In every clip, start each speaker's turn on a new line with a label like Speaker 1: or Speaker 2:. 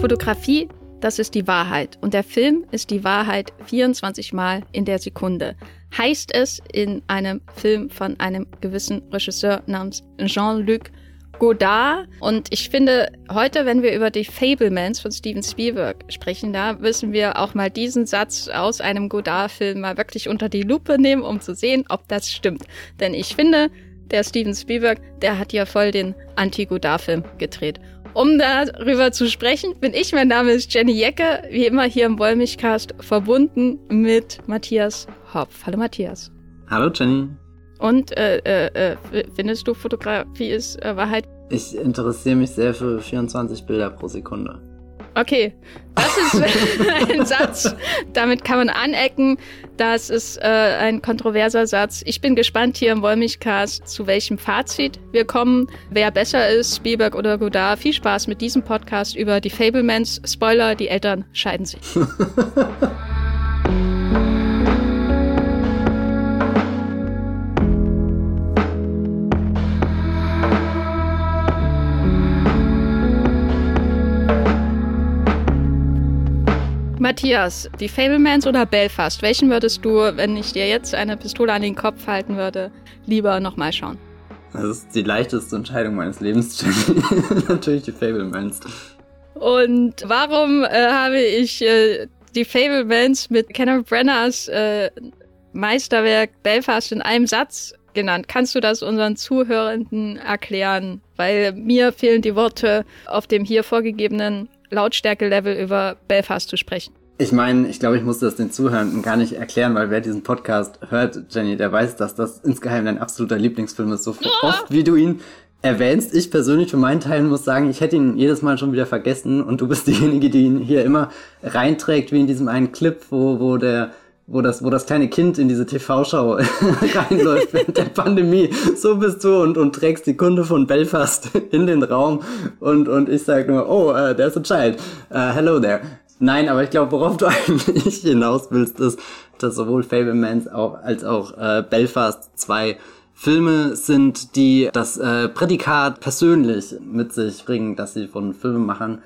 Speaker 1: Fotografie, das ist die Wahrheit. Und der Film ist die Wahrheit 24 Mal in der Sekunde. Heißt es in einem Film von einem gewissen Regisseur namens Jean-Luc Godard. Und ich finde, heute, wenn wir über die Fablemans von Steven Spielberg sprechen, da müssen wir auch mal diesen Satz aus einem Godard-Film mal wirklich unter die Lupe nehmen, um zu sehen, ob das stimmt. Denn ich finde, der Steven Spielberg, der hat ja voll den Anti-Godard-Film gedreht. Um darüber zu sprechen, bin ich, mein Name ist Jenny Jecke, wie immer hier im Wollmilchcast, verbunden mit Matthias Hopf. Hallo Matthias.
Speaker 2: Hallo Jenny.
Speaker 1: Und äh, äh, äh findest du Fotografie ist äh, Wahrheit?
Speaker 2: Ich interessiere mich sehr für 24 Bilder pro Sekunde.
Speaker 1: Okay, das ist ein Satz, damit kann man anecken. Das ist äh, ein kontroverser Satz. Ich bin gespannt hier im Wollmilchcast, zu welchem Fazit wir kommen. Wer besser ist, Spielberg oder Godard. Viel Spaß mit diesem Podcast über die Fablemans. Spoiler, die Eltern scheiden sich. Matthias, die Fablemans oder Belfast? Welchen würdest du, wenn ich dir jetzt eine Pistole an den Kopf halten würde, lieber nochmal schauen?
Speaker 2: Das ist die leichteste Entscheidung meines Lebens, Natürlich die Fablemans.
Speaker 1: Und warum äh, habe ich äh, die Fablemans mit Kenneth Brenners äh, Meisterwerk Belfast in einem Satz genannt? Kannst du das unseren Zuhörenden erklären? Weil mir fehlen die Worte auf dem hier vorgegebenen Lautstärke-Level über Belfast zu sprechen.
Speaker 2: Ich meine, ich glaube, ich muss das den Zuhörenden gar nicht erklären, weil wer diesen Podcast hört, Jenny, der weiß, dass das insgeheim dein absoluter Lieblingsfilm ist. So oh. oft, wie du ihn erwähnst. Ich persönlich für meinen Teil muss sagen, ich hätte ihn jedes Mal schon wieder vergessen und du bist diejenige, die ihn hier immer reinträgt, wie in diesem einen Clip, wo, wo der wo das, wo das kleine Kind in diese TV-Schau reinläuft während der Pandemie. So bist du und, und trägst die Kunde von Belfast in den Raum und, und ich sag nur, oh, uh, there's a child. Uh, hello there. Nein, aber ich glaube, worauf du eigentlich hinaus willst, ist, dass sowohl Fablemans auch, als auch äh, Belfast zwei Filme sind, die das äh, Prädikat persönlich mit sich bringen, dass sie von Filmemachern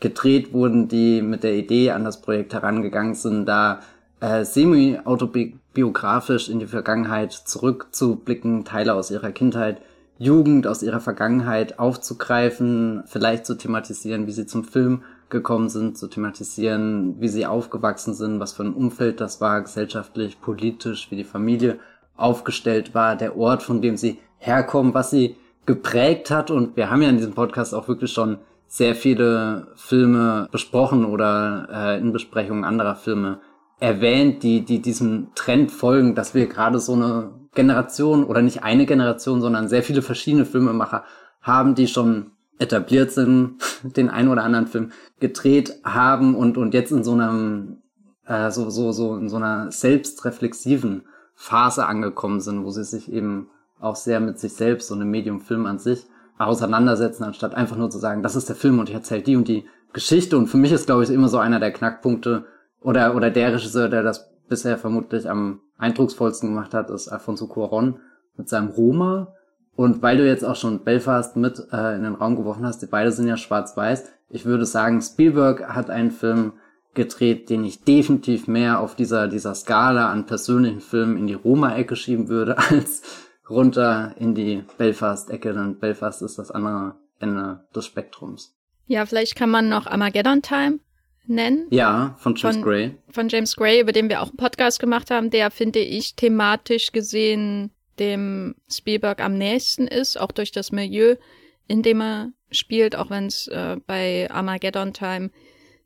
Speaker 2: gedreht wurden, die mit der Idee an das Projekt herangegangen sind, da äh, semi-autobiografisch in die Vergangenheit zurückzublicken, Teile aus ihrer Kindheit, Jugend, aus ihrer Vergangenheit aufzugreifen, vielleicht zu thematisieren, wie sie zum Film gekommen sind, zu thematisieren, wie sie aufgewachsen sind, was für ein Umfeld das war, gesellschaftlich, politisch, wie die Familie aufgestellt war, der Ort, von dem sie herkommen, was sie geprägt hat. Und wir haben ja in diesem Podcast auch wirklich schon sehr viele Filme besprochen oder äh, in Besprechungen anderer Filme erwähnt, die, die diesem Trend folgen, dass wir gerade so eine Generation oder nicht eine Generation, sondern sehr viele verschiedene Filmemacher haben, die schon etabliert sind, den einen oder anderen Film gedreht haben und, und jetzt in so einem, äh, so, so, so, in so einer selbstreflexiven Phase angekommen sind, wo sie sich eben auch sehr mit sich selbst und dem Medium Film an sich auseinandersetzen, anstatt einfach nur zu sagen, das ist der Film und ich erzähle die und die Geschichte. Und für mich ist, glaube ich, immer so einer der Knackpunkte oder, oder der Regisseur, der das bisher vermutlich am eindrucksvollsten gemacht hat, ist Alfonso Cuarón mit seinem Roma, und weil du jetzt auch schon Belfast mit äh, in den Raum geworfen hast, die beide sind ja schwarz-weiß. Ich würde sagen, Spielberg hat einen Film gedreht, den ich definitiv mehr auf dieser, dieser Skala an persönlichen Filmen in die Roma-Ecke schieben würde, als runter in die Belfast-Ecke, denn Belfast ist das andere Ende des Spektrums.
Speaker 1: Ja, vielleicht kann man noch Armageddon Time nennen.
Speaker 2: Ja, von James von, Gray.
Speaker 1: Von James Gray, über den wir auch einen Podcast gemacht haben, der, finde ich, thematisch gesehen dem Spielberg am nächsten ist, auch durch das Milieu, in dem er spielt, auch wenn es äh, bei Armageddon Time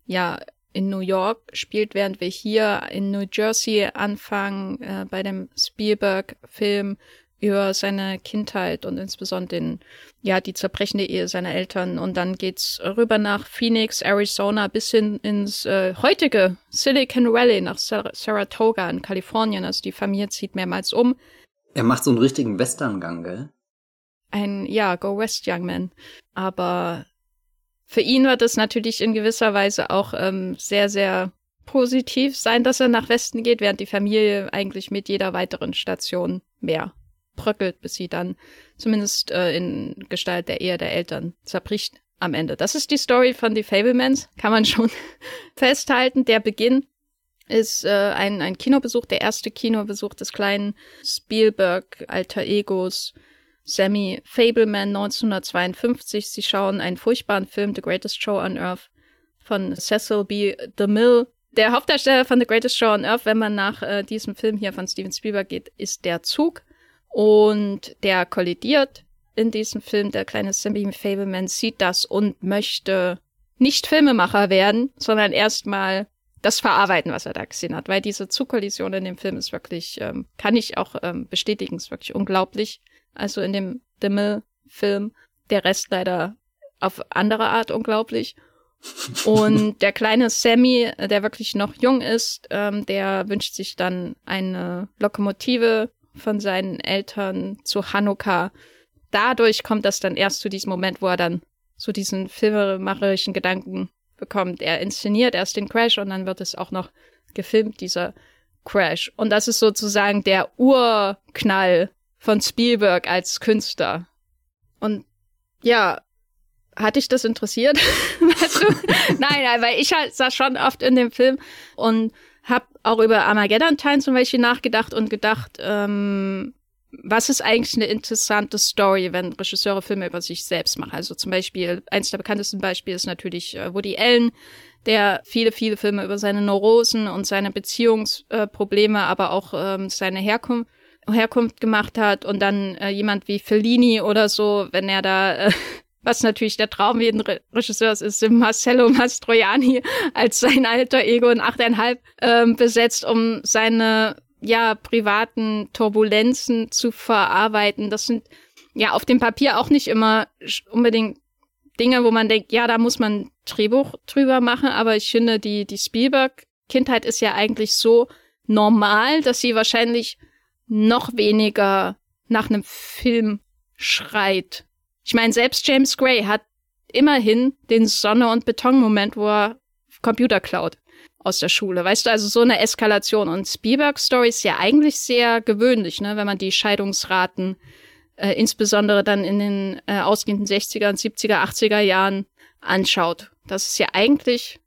Speaker 1: ja in New York spielt, während wir hier in New Jersey anfangen, äh, bei dem Spielberg-Film über seine Kindheit und insbesondere den, ja, die zerbrechende Ehe seiner Eltern. Und dann geht's rüber nach Phoenix, Arizona, bis hin ins äh, heutige Silicon Valley, nach Sar Saratoga in Kalifornien. Also die Familie zieht mehrmals um.
Speaker 2: Er macht so einen richtigen Western-Gang, gell?
Speaker 1: Ein, ja, Go West Young Man. Aber für ihn wird es natürlich in gewisser Weise auch ähm, sehr, sehr positiv sein, dass er nach Westen geht, während die Familie eigentlich mit jeder weiteren Station mehr bröckelt, bis sie dann zumindest äh, in Gestalt der Ehe der Eltern zerbricht. am Ende. Das ist die Story von The Fablemans, kann man schon festhalten. Der Beginn ist äh, ein, ein Kinobesuch, der erste Kinobesuch des kleinen Spielberg alter Egos Sammy Fableman 1952. Sie schauen einen furchtbaren Film, The Greatest Show on Earth, von Cecil B. DeMille. Der Hauptdarsteller von The Greatest Show on Earth, wenn man nach äh, diesem Film hier von Steven Spielberg geht, ist der Zug. Und der kollidiert in diesem Film. Der kleine Sammy Fableman sieht das und möchte nicht Filmemacher werden, sondern erstmal das verarbeiten, was er da gesehen hat. Weil diese Zugkollision in dem Film ist wirklich, ähm, kann ich auch ähm, bestätigen, ist wirklich unglaublich. Also in dem Dimmel-Film. Der Rest leider auf andere Art unglaublich. Und der kleine Sammy, der wirklich noch jung ist, ähm, der wünscht sich dann eine Lokomotive von seinen Eltern zu Hanukkah. Dadurch kommt das dann erst zu diesem Moment, wo er dann so diesen filmemacherischen Gedanken bekommt. Er inszeniert erst den Crash und dann wird es auch noch gefilmt, dieser Crash. Und das ist sozusagen der Urknall von Spielberg als Künstler. Und ja, hat dich das interessiert? weißt du? nein, nein, weil ich halt sah schon oft in dem Film und hab auch über Armageddon Time zum Beispiel nachgedacht und gedacht, ähm, was ist eigentlich eine interessante Story, wenn Regisseure Filme über sich selbst machen? Also zum Beispiel, eins der bekanntesten Beispiele ist natürlich äh, Woody Allen, der viele, viele Filme über seine Neurosen und seine Beziehungsprobleme, aber auch ähm, seine Herkunft Herkunft gemacht hat und dann äh, jemand wie Fellini oder so, wenn er da, äh, was natürlich der Traum jeden Re Regisseurs ist, Marcello Mastroianni als sein alter Ego in 8,5 ähm, besetzt, um seine ja privaten Turbulenzen zu verarbeiten. Das sind ja auf dem Papier auch nicht immer unbedingt Dinge, wo man denkt, ja, da muss man Drehbuch drüber machen, aber ich finde, die, die Spielberg-Kindheit ist ja eigentlich so normal, dass sie wahrscheinlich noch weniger nach einem Film schreit. Ich meine, selbst James Gray hat immerhin den Sonne- und Beton-Moment, wo er Computer klaut aus der Schule. Weißt du, also so eine Eskalation. Und Spielberg Story ist ja eigentlich sehr gewöhnlich, ne, wenn man die Scheidungsraten äh, insbesondere dann in den äh, ausgehenden 60er, 70er, 80er Jahren anschaut. Das ist ja eigentlich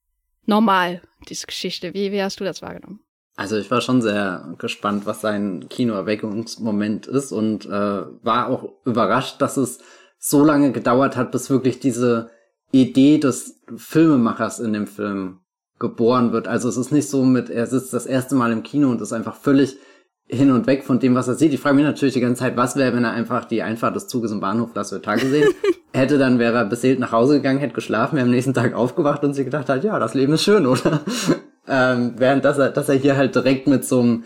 Speaker 1: normal, diese Geschichte. Wie, wie hast du das wahrgenommen?
Speaker 2: Also ich war schon sehr gespannt, was sein Kinoerweckungsmoment ist und äh, war auch überrascht, dass es so lange gedauert hat, bis wirklich diese Idee des Filmemachers in dem Film geboren wird. Also es ist nicht so mit, er sitzt das erste Mal im Kino und ist einfach völlig hin und weg von dem, was er sieht. Ich frage mich natürlich die ganze Zeit, was wäre, wenn er einfach die Einfahrt des Zuges im Bahnhof La Ciotat gesehen hätte, dann wäre er beseelt nach Hause gegangen, hätte geschlafen, wäre am nächsten Tag aufgewacht und sich gedacht hat, ja, das Leben ist schön, oder? Ähm, während dass er, dass er hier halt direkt mit so einem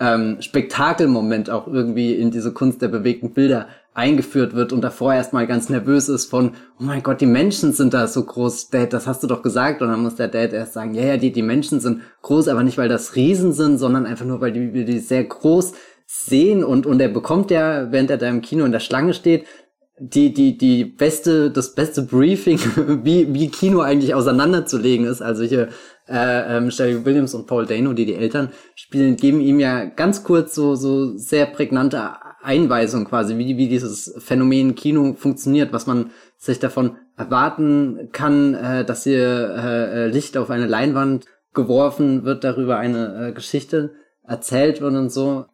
Speaker 2: ähm, Spektakelmoment auch irgendwie in diese Kunst der bewegten Bilder eingeführt wird und davor erstmal ganz nervös ist von, oh mein Gott, die Menschen sind da so groß, Dad, das hast du doch gesagt. Und dann muss der Dad erst sagen, ja, ja, die, die Menschen sind groß, aber nicht, weil das Riesen sind, sondern einfach nur, weil die, die sehr groß sehen und, und er bekommt ja, während er da im Kino in der Schlange steht, die, die, die beste, das beste Briefing, wie, wie Kino eigentlich auseinanderzulegen ist. Also hier äh, ähm, Sherry Williams und Paul Dano, die die Eltern spielen, geben ihm ja ganz kurz so, so sehr prägnante Einweisung quasi, wie, wie dieses Phänomen Kino funktioniert, was man sich davon erwarten kann, äh, dass hier äh, Licht auf eine Leinwand geworfen wird, darüber eine äh, Geschichte erzählt wird und so.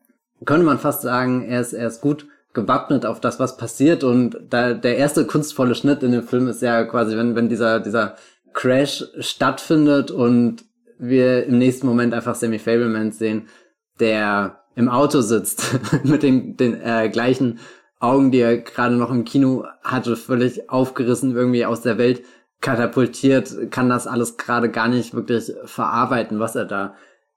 Speaker 2: Könnte man fast sagen, er ist, er ist gut gewappnet auf das, was passiert und da der erste kunstvolle Schnitt in dem Film ist ja quasi, wenn, wenn dieser, dieser Crash stattfindet und wir im nächsten Moment einfach Sammy Fableman sehen, der im Auto sitzt mit den, den äh, gleichen Augen, die er gerade noch im Kino hatte, völlig aufgerissen irgendwie aus der Welt katapultiert, kann das alles gerade gar nicht wirklich verarbeiten, was er da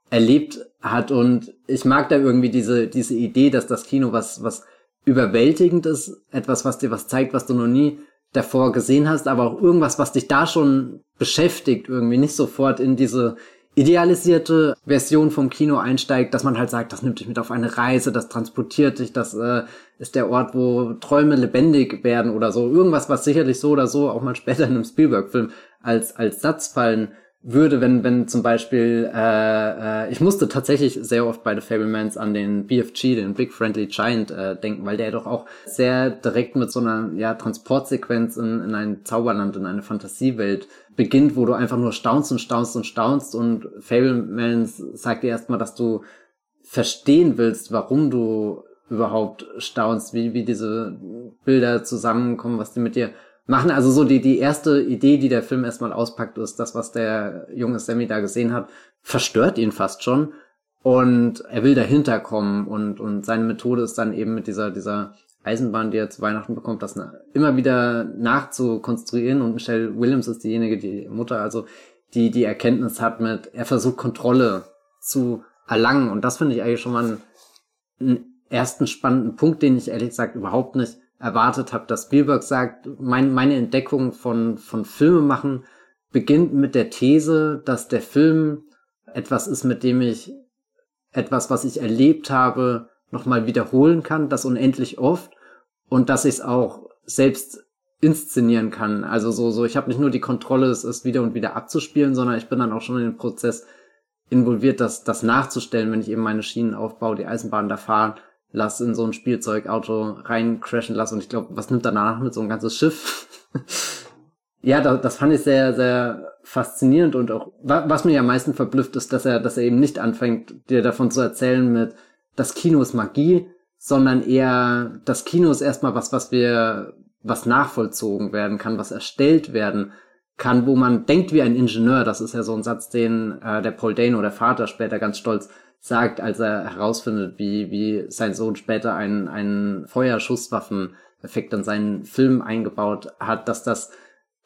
Speaker 2: erlebt hat. Und ich mag da irgendwie diese, diese Idee, dass das Kino was, was überwältigend ist, etwas, was dir was zeigt, was du noch nie davor gesehen hast, aber auch irgendwas, was dich da schon beschäftigt, irgendwie nicht sofort in diese idealisierte Version vom Kino einsteigt, dass man halt sagt, das nimmt dich mit auf eine Reise, das transportiert dich, das äh, ist der Ort, wo Träume lebendig werden oder so. Irgendwas, was sicherlich so oder so auch mal später in einem Spielberg-Film als, als Satz fallen würde, wenn, wenn zum Beispiel, äh, äh, ich musste tatsächlich sehr oft bei The Fablemans an den BFG, den Big Friendly Giant, äh, denken, weil der doch auch sehr direkt mit so einer ja, Transportsequenz in, in ein Zauberland, in eine Fantasiewelt beginnt, wo du einfach nur staunst und staunst und staunst und Fablemans sagt dir erstmal, dass du verstehen willst, warum du überhaupt staunst, wie, wie diese Bilder zusammenkommen, was die mit dir machen. Also so die, die erste Idee, die der Film erstmal auspackt, ist das, was der junge Sammy da gesehen hat, verstört ihn fast schon. Und er will dahinter kommen und, und seine Methode ist dann eben mit dieser, dieser Eisenbahn, die er zu Weihnachten bekommt, das immer wieder nachzukonstruieren und Michelle Williams ist diejenige, die Mutter, also die die Erkenntnis hat mit, er versucht Kontrolle zu erlangen. Und das finde ich eigentlich schon mal einen, einen ersten spannenden Punkt, den ich ehrlich gesagt überhaupt nicht erwartet habe, dass Spielberg sagt, mein, meine Entdeckung von, von Filme machen beginnt mit der These, dass der Film etwas ist, mit dem ich etwas, was ich erlebt habe, nochmal wiederholen kann, das unendlich oft und dass ich es auch selbst inszenieren kann. Also so, so, ich habe nicht nur die Kontrolle, es ist wieder und wieder abzuspielen, sondern ich bin dann auch schon in den Prozess involviert, das, das nachzustellen, wenn ich eben meine Schienen aufbaue, die Eisenbahn da fahren lass in so ein Spielzeugauto rein crashen lass und ich glaube, was nimmt danach mit so ein ganzes Schiff? ja, das, das fand ich sehr, sehr faszinierend und auch, was mir am meisten verblüfft ist, dass er, dass er eben nicht anfängt, dir davon zu erzählen mit, das Kino ist Magie, sondern eher, das Kino ist erstmal was, was wir, was nachvollzogen werden kann, was erstellt werden kann, wo man denkt wie ein Ingenieur. Das ist ja so ein Satz, den äh, der Paul Dano, der Vater, später ganz stolz sagt, als er herausfindet, wie, wie sein Sohn später einen, einen Feuerschusswaffeneffekt in seinen Film eingebaut hat, dass das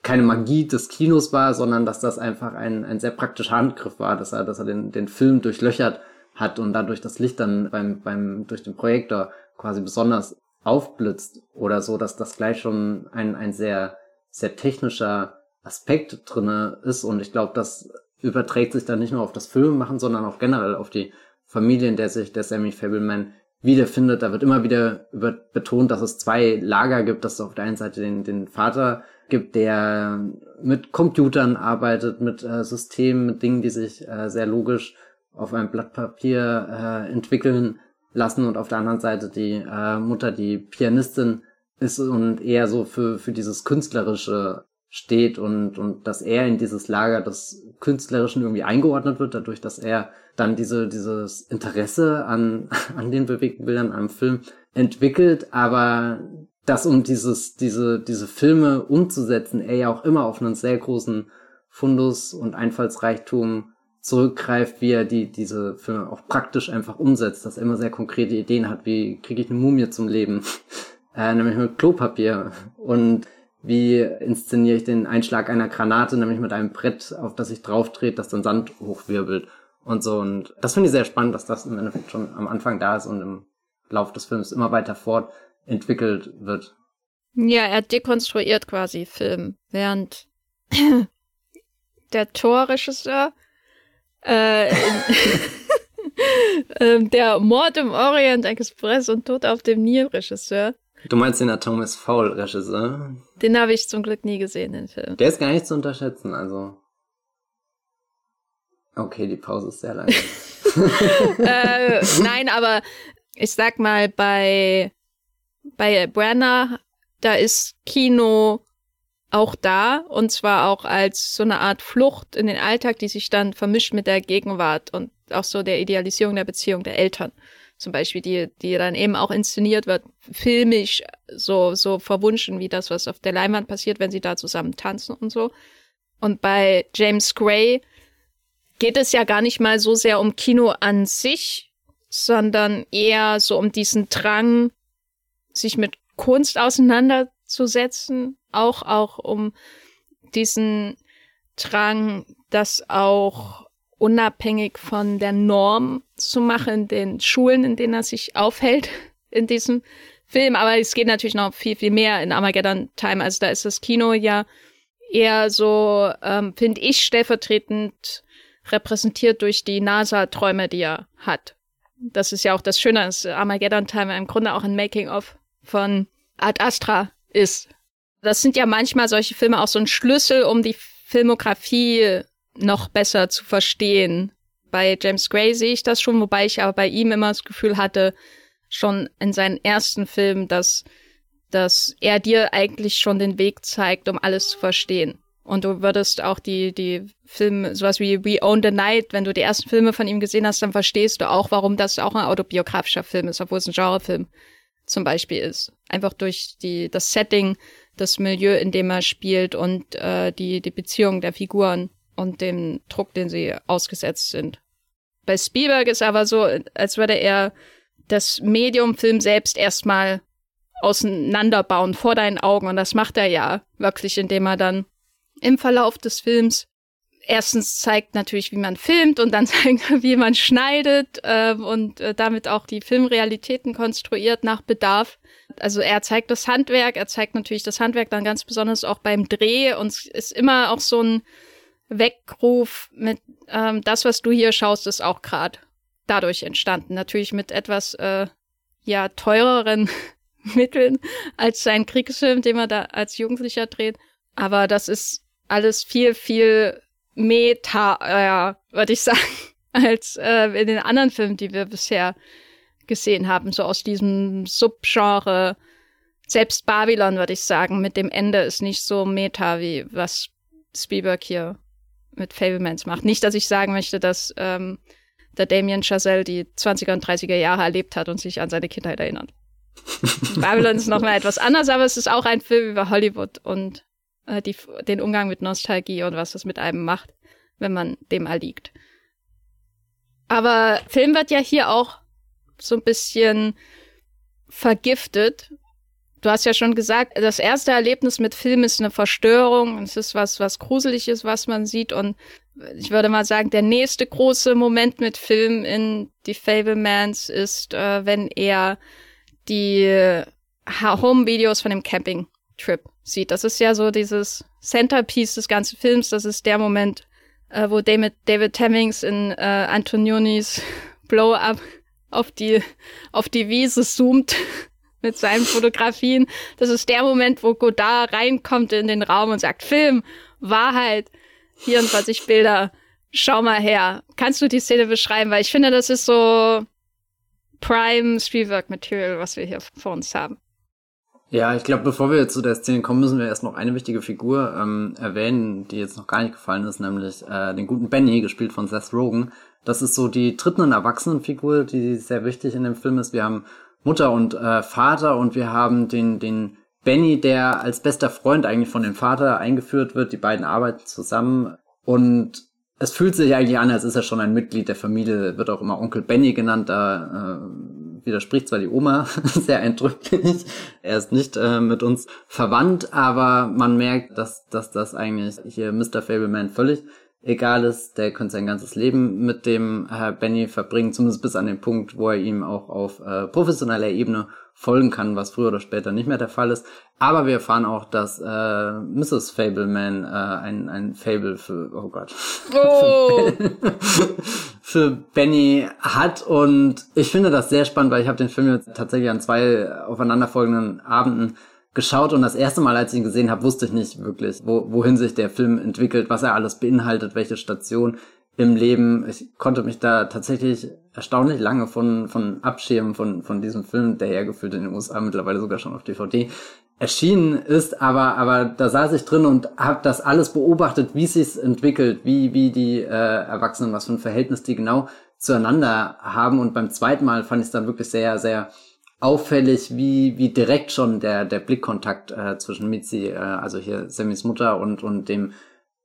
Speaker 2: keine Magie des Kinos war, sondern dass das einfach ein, ein sehr praktischer Handgriff war, dass er, dass er den, den Film durchlöchert hat und dadurch das Licht dann beim, beim, durch den Projektor quasi besonders aufblitzt oder so, dass das gleich schon ein, ein sehr, sehr technischer Aspekt drinne ist und ich glaube, das überträgt sich dann nicht nur auf das Filmemachen, sondern auch generell auf die Familie, in der sich der Sammy Fableman wiederfindet. Da wird immer wieder über betont, dass es zwei Lager gibt, dass es auf der einen Seite den, den Vater gibt, der mit Computern arbeitet, mit äh, Systemen, mit Dingen, die sich äh, sehr logisch auf einem Blatt Papier äh, entwickeln lassen und auf der anderen Seite die äh, Mutter, die Pianistin ist und eher so für, für dieses künstlerische steht und, und dass er in dieses Lager des Künstlerischen irgendwie eingeordnet wird, dadurch, dass er dann diese, dieses Interesse an, an den bewegten Bildern, am Film entwickelt, aber das um dieses, diese, diese Filme umzusetzen, er ja auch immer auf einen sehr großen Fundus und Einfallsreichtum zurückgreift, wie er die, diese Filme auch praktisch einfach umsetzt, dass er immer sehr konkrete Ideen hat, wie kriege ich eine Mumie zum Leben, äh, nämlich mit Klopapier und wie inszeniere ich den Einschlag einer Granate, nämlich mit einem Brett, auf das ich drauf trete, das dann Sand hochwirbelt und so. Und das finde ich sehr spannend, dass das im Endeffekt schon am Anfang da ist und im Lauf des Films immer weiter fortentwickelt wird.
Speaker 1: Ja, er dekonstruiert quasi Film, während der Torregisseur äh, äh, der Mord im Orient Express und Tod auf dem Nil Regisseur
Speaker 2: Du meinst den Atomus Foul Regisseur?
Speaker 1: Den habe ich zum Glück nie gesehen, den Film.
Speaker 2: Der ist gar nicht zu unterschätzen, also. Okay, die Pause ist sehr lang.
Speaker 1: äh, nein, aber ich sag mal, bei, bei Brenner, da ist Kino auch da und zwar auch als so eine Art Flucht in den Alltag, die sich dann vermischt mit der Gegenwart und auch so der Idealisierung der Beziehung der Eltern zum Beispiel, die, die dann eben auch inszeniert wird, filmisch so, so verwunschen wie das, was auf der Leinwand passiert, wenn sie da zusammen tanzen und so. Und bei James Gray geht es ja gar nicht mal so sehr um Kino an sich, sondern eher so um diesen Drang, sich mit Kunst auseinanderzusetzen, auch, auch um diesen Drang, das auch unabhängig von der Norm zu machen, in den Schulen, in denen er sich aufhält, in diesem Film. Aber es geht natürlich noch viel, viel mehr in Armageddon Time. Also da ist das Kino ja eher so, ähm, finde ich, stellvertretend repräsentiert durch die NASA-Träume, die er hat. Das ist ja auch das Schöne, dass Armageddon Time im Grunde auch ein Making-of von Ad Astra ist. Das sind ja manchmal solche Filme auch so ein Schlüssel, um die Filmografie noch besser zu verstehen. Bei James Gray sehe ich das schon, wobei ich aber bei ihm immer das Gefühl hatte, schon in seinen ersten Filmen, dass, dass er dir eigentlich schon den Weg zeigt, um alles zu verstehen. Und du würdest auch die, die Filme, sowas wie We Own the Night, wenn du die ersten Filme von ihm gesehen hast, dann verstehst du auch, warum das auch ein autobiografischer Film ist, obwohl es ein Genrefilm zum Beispiel ist. Einfach durch die, das Setting, das Milieu, in dem er spielt und äh, die, die Beziehung der Figuren und dem Druck, den sie ausgesetzt sind. Bei Spielberg ist aber so, als würde er das Medium-Film selbst erstmal auseinanderbauen vor deinen Augen. Und das macht er ja wirklich, indem er dann im Verlauf des Films erstens zeigt natürlich, wie man filmt und dann zeigt, wie man schneidet äh, und äh, damit auch die Filmrealitäten konstruiert nach Bedarf. Also er zeigt das Handwerk, er zeigt natürlich das Handwerk dann ganz besonders auch beim Dreh und es ist immer auch so ein Weckruf mit ähm, das, was du hier schaust, ist auch gerade dadurch entstanden. Natürlich mit etwas äh, ja teureren Mitteln als sein Kriegsfilm, den man da als Jugendlicher dreht. Aber das ist alles viel, viel meta, äh, würde ich sagen, als äh, in den anderen Filmen, die wir bisher gesehen haben, so aus diesem Subgenre. Selbst Babylon, würde ich sagen, mit dem Ende ist nicht so meta, wie was Spielberg hier mit Fablemans macht. Nicht, dass ich sagen möchte, dass ähm, der Damien Chazelle die 20er und 30er Jahre erlebt hat und sich an seine Kindheit erinnert. Babylon ist nochmal etwas anders, aber es ist auch ein Film über Hollywood und äh, die, den Umgang mit Nostalgie und was das mit einem macht, wenn man dem erliegt. Aber Film wird ja hier auch so ein bisschen vergiftet. Du hast ja schon gesagt, das erste Erlebnis mit Film ist eine Verstörung. Es ist was, was gruselig ist, was man sieht. Und ich würde mal sagen, der nächste große Moment mit Film in Die Fablemans ist, äh, wenn er die Home-Videos von dem Camping-Trip sieht. Das ist ja so dieses Centerpiece des ganzen Films. Das ist der Moment, äh, wo David, David Hemmings in äh, Antonionis Blow-Up auf die, auf die Wiese zoomt mit seinen Fotografien. Das ist der Moment, wo Godard reinkommt in den Raum und sagt, Film, Wahrheit, 24 Bilder, schau mal her. Kannst du die Szene beschreiben? Weil ich finde, das ist so Prime Spielwerk Material, was wir hier vor uns haben.
Speaker 2: Ja, ich glaube, bevor wir zu der Szene kommen, müssen wir erst noch eine wichtige Figur ähm, erwähnen, die jetzt noch gar nicht gefallen ist, nämlich äh, den guten Benny, gespielt von Seth Rogen. Das ist so die dritte Erwachsenenfigur, die sehr wichtig in dem Film ist. Wir haben Mutter und äh, Vater und wir haben den, den Benny, der als bester Freund eigentlich von dem Vater eingeführt wird. Die beiden arbeiten zusammen und es fühlt sich eigentlich an, als ist er schon ein Mitglied der Familie, wird auch immer Onkel Benny genannt, da äh, widerspricht zwar die Oma sehr eindrücklich, er ist nicht äh, mit uns verwandt, aber man merkt, dass, dass das eigentlich hier Mr. Fableman völlig egal ist. Der könnte sein ganzes Leben mit dem Herr Benny verbringen, zumindest bis an den Punkt, wo er ihm auch auf äh, professioneller Ebene folgen kann, was früher oder später nicht mehr der Fall ist. Aber wir erfahren auch, dass äh, Mrs. Fableman äh, ein, ein Fable für, oh Gott, oh. für Benny hat. Und ich finde das sehr spannend, weil ich habe den Film jetzt tatsächlich an zwei aufeinanderfolgenden Abenden geschaut und das erste Mal, als ich ihn gesehen habe, wusste ich nicht wirklich, wo, wohin sich der Film entwickelt, was er alles beinhaltet, welche Station im Leben. Ich konnte mich da tatsächlich erstaunlich lange von, von abschirmen von, von diesem Film, der ja gefühlt in den USA mittlerweile sogar schon auf DVD erschienen ist, aber, aber da saß ich drin und habe das alles beobachtet, wie sich entwickelt, wie, wie die äh, Erwachsenen, was für ein Verhältnis die genau zueinander haben. Und beim zweiten Mal fand ich es dann wirklich sehr, sehr auffällig, wie, wie direkt schon der, der Blickkontakt äh, zwischen Mitzi, äh, also hier Sammys Mutter und, und dem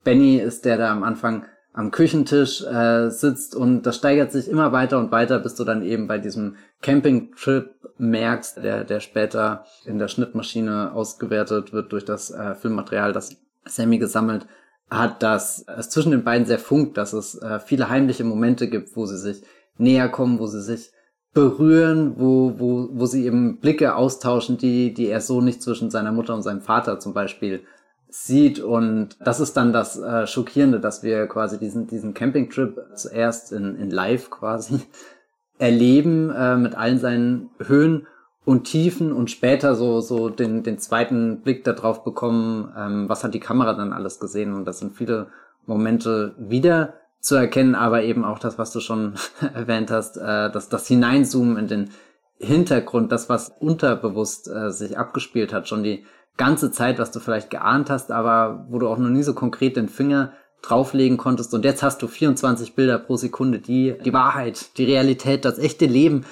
Speaker 2: Benny ist, der da am Anfang am Küchentisch äh, sitzt und das steigert sich immer weiter und weiter, bis du dann eben bei diesem Campingtrip merkst, der, der später in der Schnittmaschine ausgewertet wird durch das äh, Filmmaterial, das Sammy gesammelt hat, dass es zwischen den beiden sehr funkt, dass es äh, viele heimliche Momente gibt, wo sie sich näher kommen, wo sie sich berühren, wo, wo, wo sie eben Blicke austauschen, die, die er so nicht zwischen seiner Mutter und seinem Vater zum Beispiel sieht. Und das ist dann das äh, Schockierende, dass wir quasi diesen, diesen Campingtrip zuerst in, in live quasi erleben, äh, mit allen seinen Höhen und Tiefen und später so, so den, den zweiten Blick darauf bekommen, ähm, was hat die Kamera dann alles gesehen. Und das sind viele Momente wieder zu erkennen, aber eben auch das, was du schon erwähnt hast, äh, das, das Hineinzoomen in den Hintergrund, das, was unterbewusst äh, sich abgespielt hat, schon die ganze Zeit, was du vielleicht geahnt hast, aber wo du auch noch nie so konkret den Finger drauflegen konntest. Und jetzt hast du 24 Bilder pro Sekunde, die die Wahrheit, die Realität, das echte Leben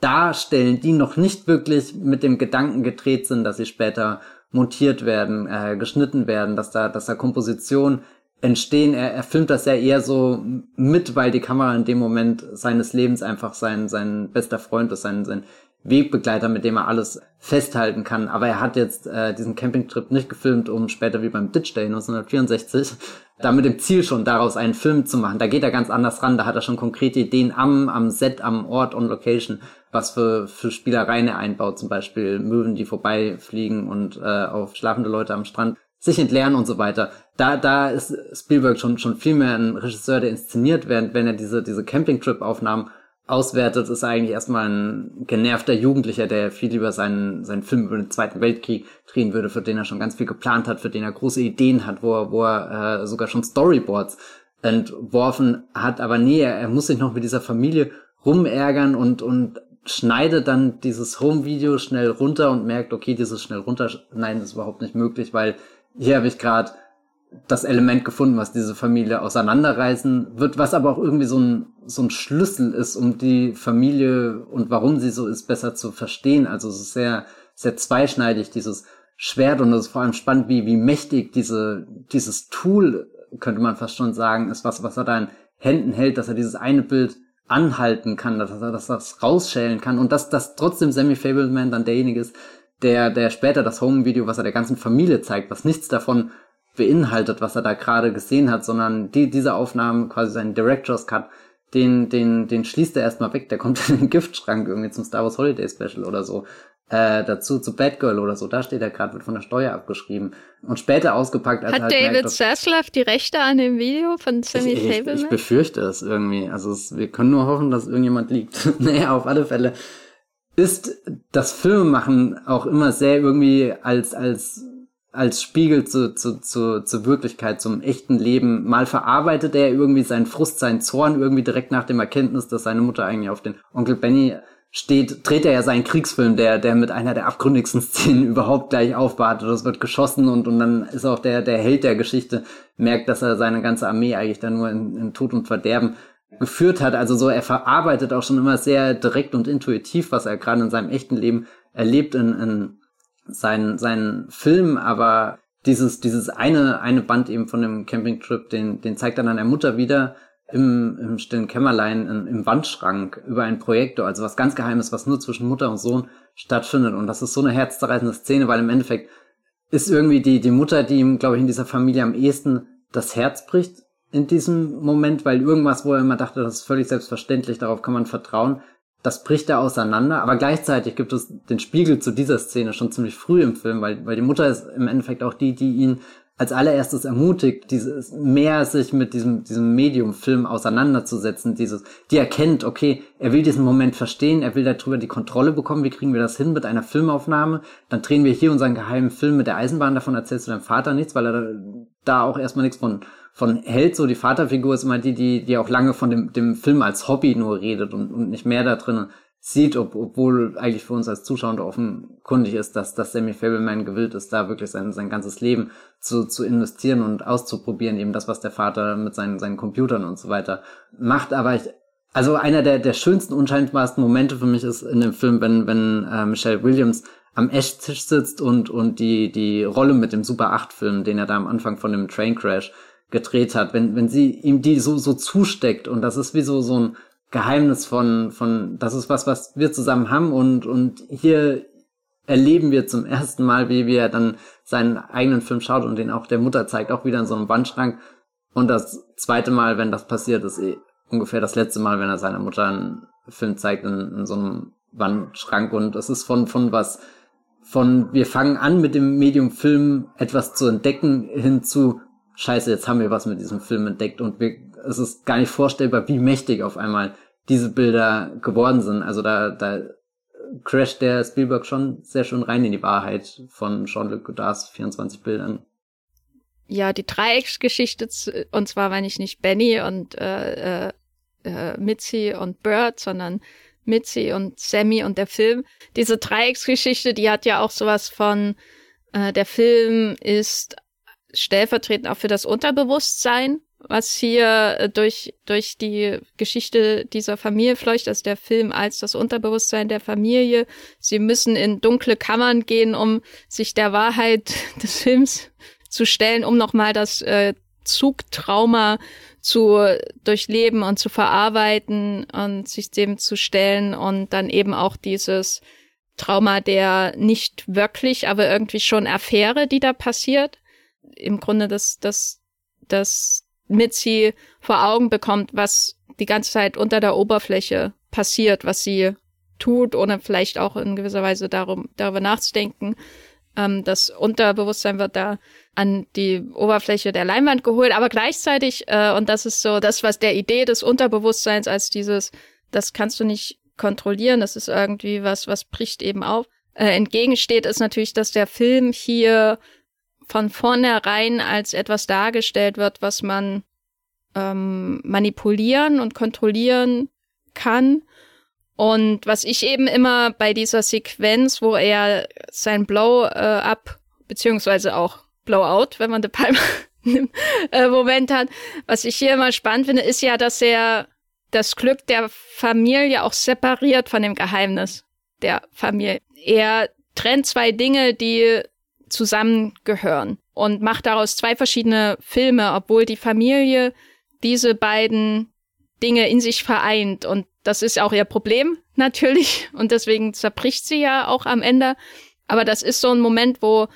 Speaker 2: darstellen, die noch nicht wirklich mit dem Gedanken gedreht sind, dass sie später montiert werden, äh, geschnitten werden, dass da, dass da Komposition entstehen. Er, er filmt das ja eher so mit, weil die Kamera in dem Moment seines Lebens einfach sein, sein bester Freund ist, sein, sein Wegbegleiter, mit dem er alles festhalten kann. Aber er hat jetzt äh, diesen Campingtrip nicht gefilmt, um später wie beim Ditch Day 1964 da mit dem Ziel schon daraus einen Film zu machen. Da geht er ganz anders ran. Da hat er schon konkrete Ideen am, am Set, am Ort, on Location, was für, für Spielereien er einbaut. Zum Beispiel Möwen, die vorbeifliegen und äh, auf schlafende Leute am Strand sich entleeren und so weiter. Da, da ist Spielberg schon, schon viel mehr ein Regisseur, der inszeniert, während wenn er diese, diese Campingtrip-Aufnahmen auswertet, ist eigentlich erstmal ein genervter Jugendlicher, der viel lieber seinen, seinen Film über den Zweiten Weltkrieg drehen würde, für den er schon ganz viel geplant hat, für den er große Ideen hat, wo er, wo er äh, sogar schon Storyboards entworfen hat. Aber nee, er, muss sich noch mit dieser Familie rumärgern und, und schneidet dann dieses Home-Video schnell runter und merkt, okay, dieses schnell runterschneiden ist überhaupt nicht möglich, weil hier habe ich gerade das Element gefunden, was diese Familie auseinanderreißen wird, was aber auch irgendwie so ein, so ein Schlüssel ist, um die Familie und warum sie so ist, besser zu verstehen. Also es ist sehr, sehr zweischneidig, dieses Schwert und es ist vor allem spannend, wie, wie mächtig diese, dieses Tool, könnte man fast schon sagen, ist, was, was er da in Händen hält, dass er dieses eine Bild anhalten kann, dass er, dass er das rausschälen kann und dass, dass trotzdem Sammy Fableman dann derjenige ist, der, der später das Home-Video, was er der ganzen Familie zeigt, was nichts davon beinhaltet, was er da gerade gesehen hat, sondern die, diese Aufnahmen, quasi sein Director's Cut, den, den, den schließt er erstmal weg, der kommt in den Giftschrank irgendwie zum Star Wars Holiday Special oder so. Äh, dazu zu Batgirl oder so, da steht er gerade, wird von der Steuer abgeschrieben und später ausgepackt.
Speaker 1: Als Hat halt David Zaslav die Rechte an dem Video von Sammy
Speaker 2: ich, ich, ich befürchte es irgendwie. Also es, wir können nur hoffen, dass irgendjemand liegt. naja, auf alle Fälle ist das Filmemachen auch immer sehr irgendwie als, als, als Spiegel zu, zu, zu, zur Wirklichkeit, zum echten Leben. Mal verarbeitet er irgendwie seinen Frust, seinen Zorn irgendwie direkt nach dem Erkenntnis, dass seine Mutter eigentlich auf den Onkel Benny steht, dreht er ja seinen Kriegsfilm, der, der mit einer der abgründigsten Szenen überhaupt gleich aufwartet. Es wird geschossen und, und dann ist auch der, der Held der Geschichte, merkt, dass er seine ganze Armee eigentlich dann nur in, in Tod und Verderben geführt hat. Also so, er verarbeitet auch schon immer sehr direkt und intuitiv, was er gerade in seinem echten Leben erlebt in, in seinen, seinen Filmen, aber dieses, dieses eine, eine Band eben von dem Campingtrip, den, den zeigt dann an der Mutter wieder im, im stillen Kämmerlein in, im Wandschrank über ein Projektor, also was ganz Geheimes, was nur zwischen Mutter und Sohn stattfindet. Und das ist so eine herzzerreißende Szene, weil im Endeffekt ist irgendwie die, die Mutter, die ihm, glaube ich, in dieser Familie am ehesten das Herz bricht, in diesem Moment, weil irgendwas, wo er immer dachte, das ist völlig selbstverständlich, darauf kann man vertrauen, das bricht er auseinander, aber gleichzeitig gibt es den Spiegel zu dieser Szene schon ziemlich früh im Film, weil, weil die Mutter ist im Endeffekt auch die, die ihn als allererstes ermutigt, dieses mehr sich mit diesem diesem Medium Film auseinanderzusetzen, dieses die erkennt, okay, er will diesen Moment verstehen, er will darüber die Kontrolle bekommen, wie kriegen wir das hin mit einer Filmaufnahme? Dann drehen wir hier unseren geheimen Film mit der Eisenbahn, davon erzählst du deinem Vater nichts, weil er da auch erstmal nichts von von hält. So die Vaterfigur ist immer die, die die auch lange von dem dem Film als Hobby nur redet und, und nicht mehr da drin sieht, ob, obwohl eigentlich für uns als Zuschauer offenkundig ist, dass, dass Sammy Fableman gewillt ist, da wirklich sein, sein ganzes Leben zu, zu investieren und auszuprobieren, eben das, was der Vater mit seinen, seinen Computern und so weiter macht. Aber ich, also einer der, der schönsten, unscheinbarsten Momente für mich ist in dem Film, wenn, wenn äh, Michelle Williams am Esstisch sitzt und, und die, die Rolle mit dem Super 8 Film, den er da am Anfang von dem Train Crash gedreht hat, wenn, wenn sie ihm die so, so zusteckt und das ist wie so, so ein, Geheimnis von, von, das ist was, was wir zusammen haben und, und hier erleben wir zum ersten Mal, wie wir dann seinen eigenen Film schaut und den auch der Mutter zeigt, auch wieder in so einem Wandschrank. Und das zweite Mal, wenn das passiert, ist eh ungefähr das letzte Mal, wenn er seiner Mutter einen Film zeigt in, in so einem Wandschrank. Und es ist von, von was, von wir fangen an mit dem Medium Film etwas zu entdecken hin zu Scheiße, jetzt haben wir was mit diesem Film entdeckt und wir, es ist gar nicht vorstellbar, wie mächtig auf einmal diese Bilder geworden sind. Also da, da crasht der Spielberg schon sehr schön rein in die Wahrheit von Jean-Luc Godards 24 Bildern.
Speaker 1: ja die Dreiecksgeschichte, und zwar meine ich nicht Benny und äh, äh, äh, Mitzi und Bird, sondern Mitzi und Sammy und der Film. Diese Dreiecksgeschichte, die hat ja auch sowas von, äh, der Film ist stellvertretend auch für das Unterbewusstsein, was hier äh, durch, durch die Geschichte dieser Familie fleucht, also der Film als das Unterbewusstsein der Familie. Sie müssen in dunkle Kammern gehen, um sich der Wahrheit des Films zu stellen, um nochmal das äh, Zugtrauma zu durchleben und zu verarbeiten und sich dem zu stellen und dann eben auch dieses Trauma der nicht wirklich, aber irgendwie schon Affäre, die da passiert. Im Grunde das, das, das Mitzi vor Augen bekommt, was die ganze Zeit unter der Oberfläche passiert, was sie tut, ohne vielleicht auch in gewisser Weise darum, darüber nachzudenken. Ähm, das Unterbewusstsein wird da an die Oberfläche der Leinwand geholt, aber gleichzeitig, äh, und das ist so das, was der Idee des Unterbewusstseins als dieses, das kannst du nicht kontrollieren, das ist irgendwie was, was bricht eben auf, äh, entgegensteht, ist natürlich, dass der Film hier von vornherein als etwas dargestellt wird, was man ähm, manipulieren und kontrollieren kann. Und was ich eben immer bei dieser Sequenz, wo er sein Blow-up, beziehungsweise auch Blowout, wenn man De Palma äh, Moment hat. Was ich hier immer spannend finde, ist ja, dass er das Glück der Familie auch separiert von dem Geheimnis der Familie. Er trennt zwei Dinge, die zusammengehören und macht daraus zwei verschiedene Filme, obwohl die Familie diese beiden Dinge in sich vereint. Und das ist auch ihr Problem natürlich. Und deswegen zerbricht sie ja auch am Ende. Aber das ist so ein Moment, wo,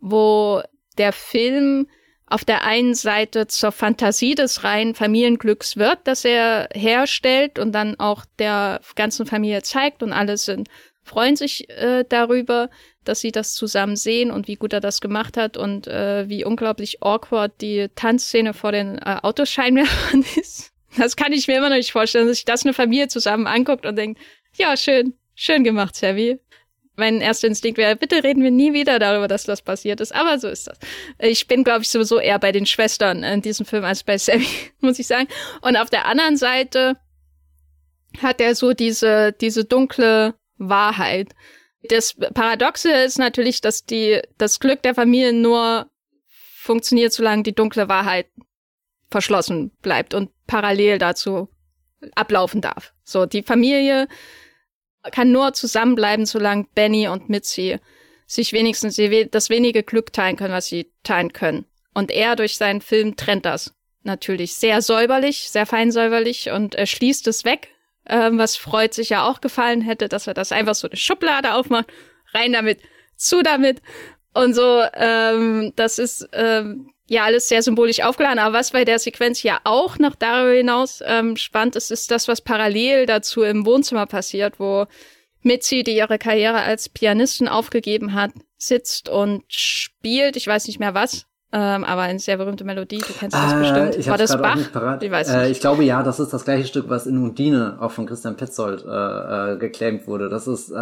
Speaker 1: wo der Film auf der einen Seite zur Fantasie des reinen Familienglücks wird, das er herstellt und dann auch der ganzen Familie zeigt und alle sind, freuen sich äh, darüber, dass sie das zusammen sehen und wie gut er das gemacht hat und äh, wie unglaublich awkward die Tanzszene vor den äh, Autoscheinwerfern ist. Das kann ich mir immer noch nicht vorstellen, dass sich das eine Familie zusammen anguckt und denkt, ja, schön, schön gemacht, Sammy mein erster Instinkt wäre, bitte reden wir nie wieder darüber, dass das passiert ist. Aber so ist das. Ich bin, glaube ich, sowieso eher bei den Schwestern in diesem Film als bei Sammy, muss ich sagen. Und auf der anderen Seite hat er so diese, diese dunkle Wahrheit. Das Paradoxe ist natürlich, dass die, das Glück der Familie nur funktioniert, solange die dunkle Wahrheit verschlossen bleibt und parallel dazu ablaufen darf. So, die Familie kann nur zusammenbleiben, solange Benny und Mitzi sich wenigstens das wenige Glück teilen können, was sie teilen können. Und er durch seinen Film trennt das natürlich sehr säuberlich, sehr fein säuberlich und er schließt es weg, ähm, was Freud sich ja auch gefallen hätte, dass er das einfach so eine Schublade aufmacht, rein damit, zu damit und so. Ähm, das ist ähm, ja alles sehr symbolisch aufgeladen. Aber was bei der Sequenz ja auch noch darüber hinaus ähm, spannend ist, ist das, was parallel dazu im Wohnzimmer passiert, wo Mitzi, die ihre Karriere als Pianistin aufgegeben hat, sitzt und spielt, ich weiß nicht mehr was, ähm, aber eine sehr berühmte Melodie, du kennst das äh, bestimmt.
Speaker 2: Ich War das Bach? Ich weiß äh, nicht. ich glaube ja, das ist das gleiche Stück, was in Undine auch von Christian Petzold äh, äh, geclaimt wurde. Das ist, äh,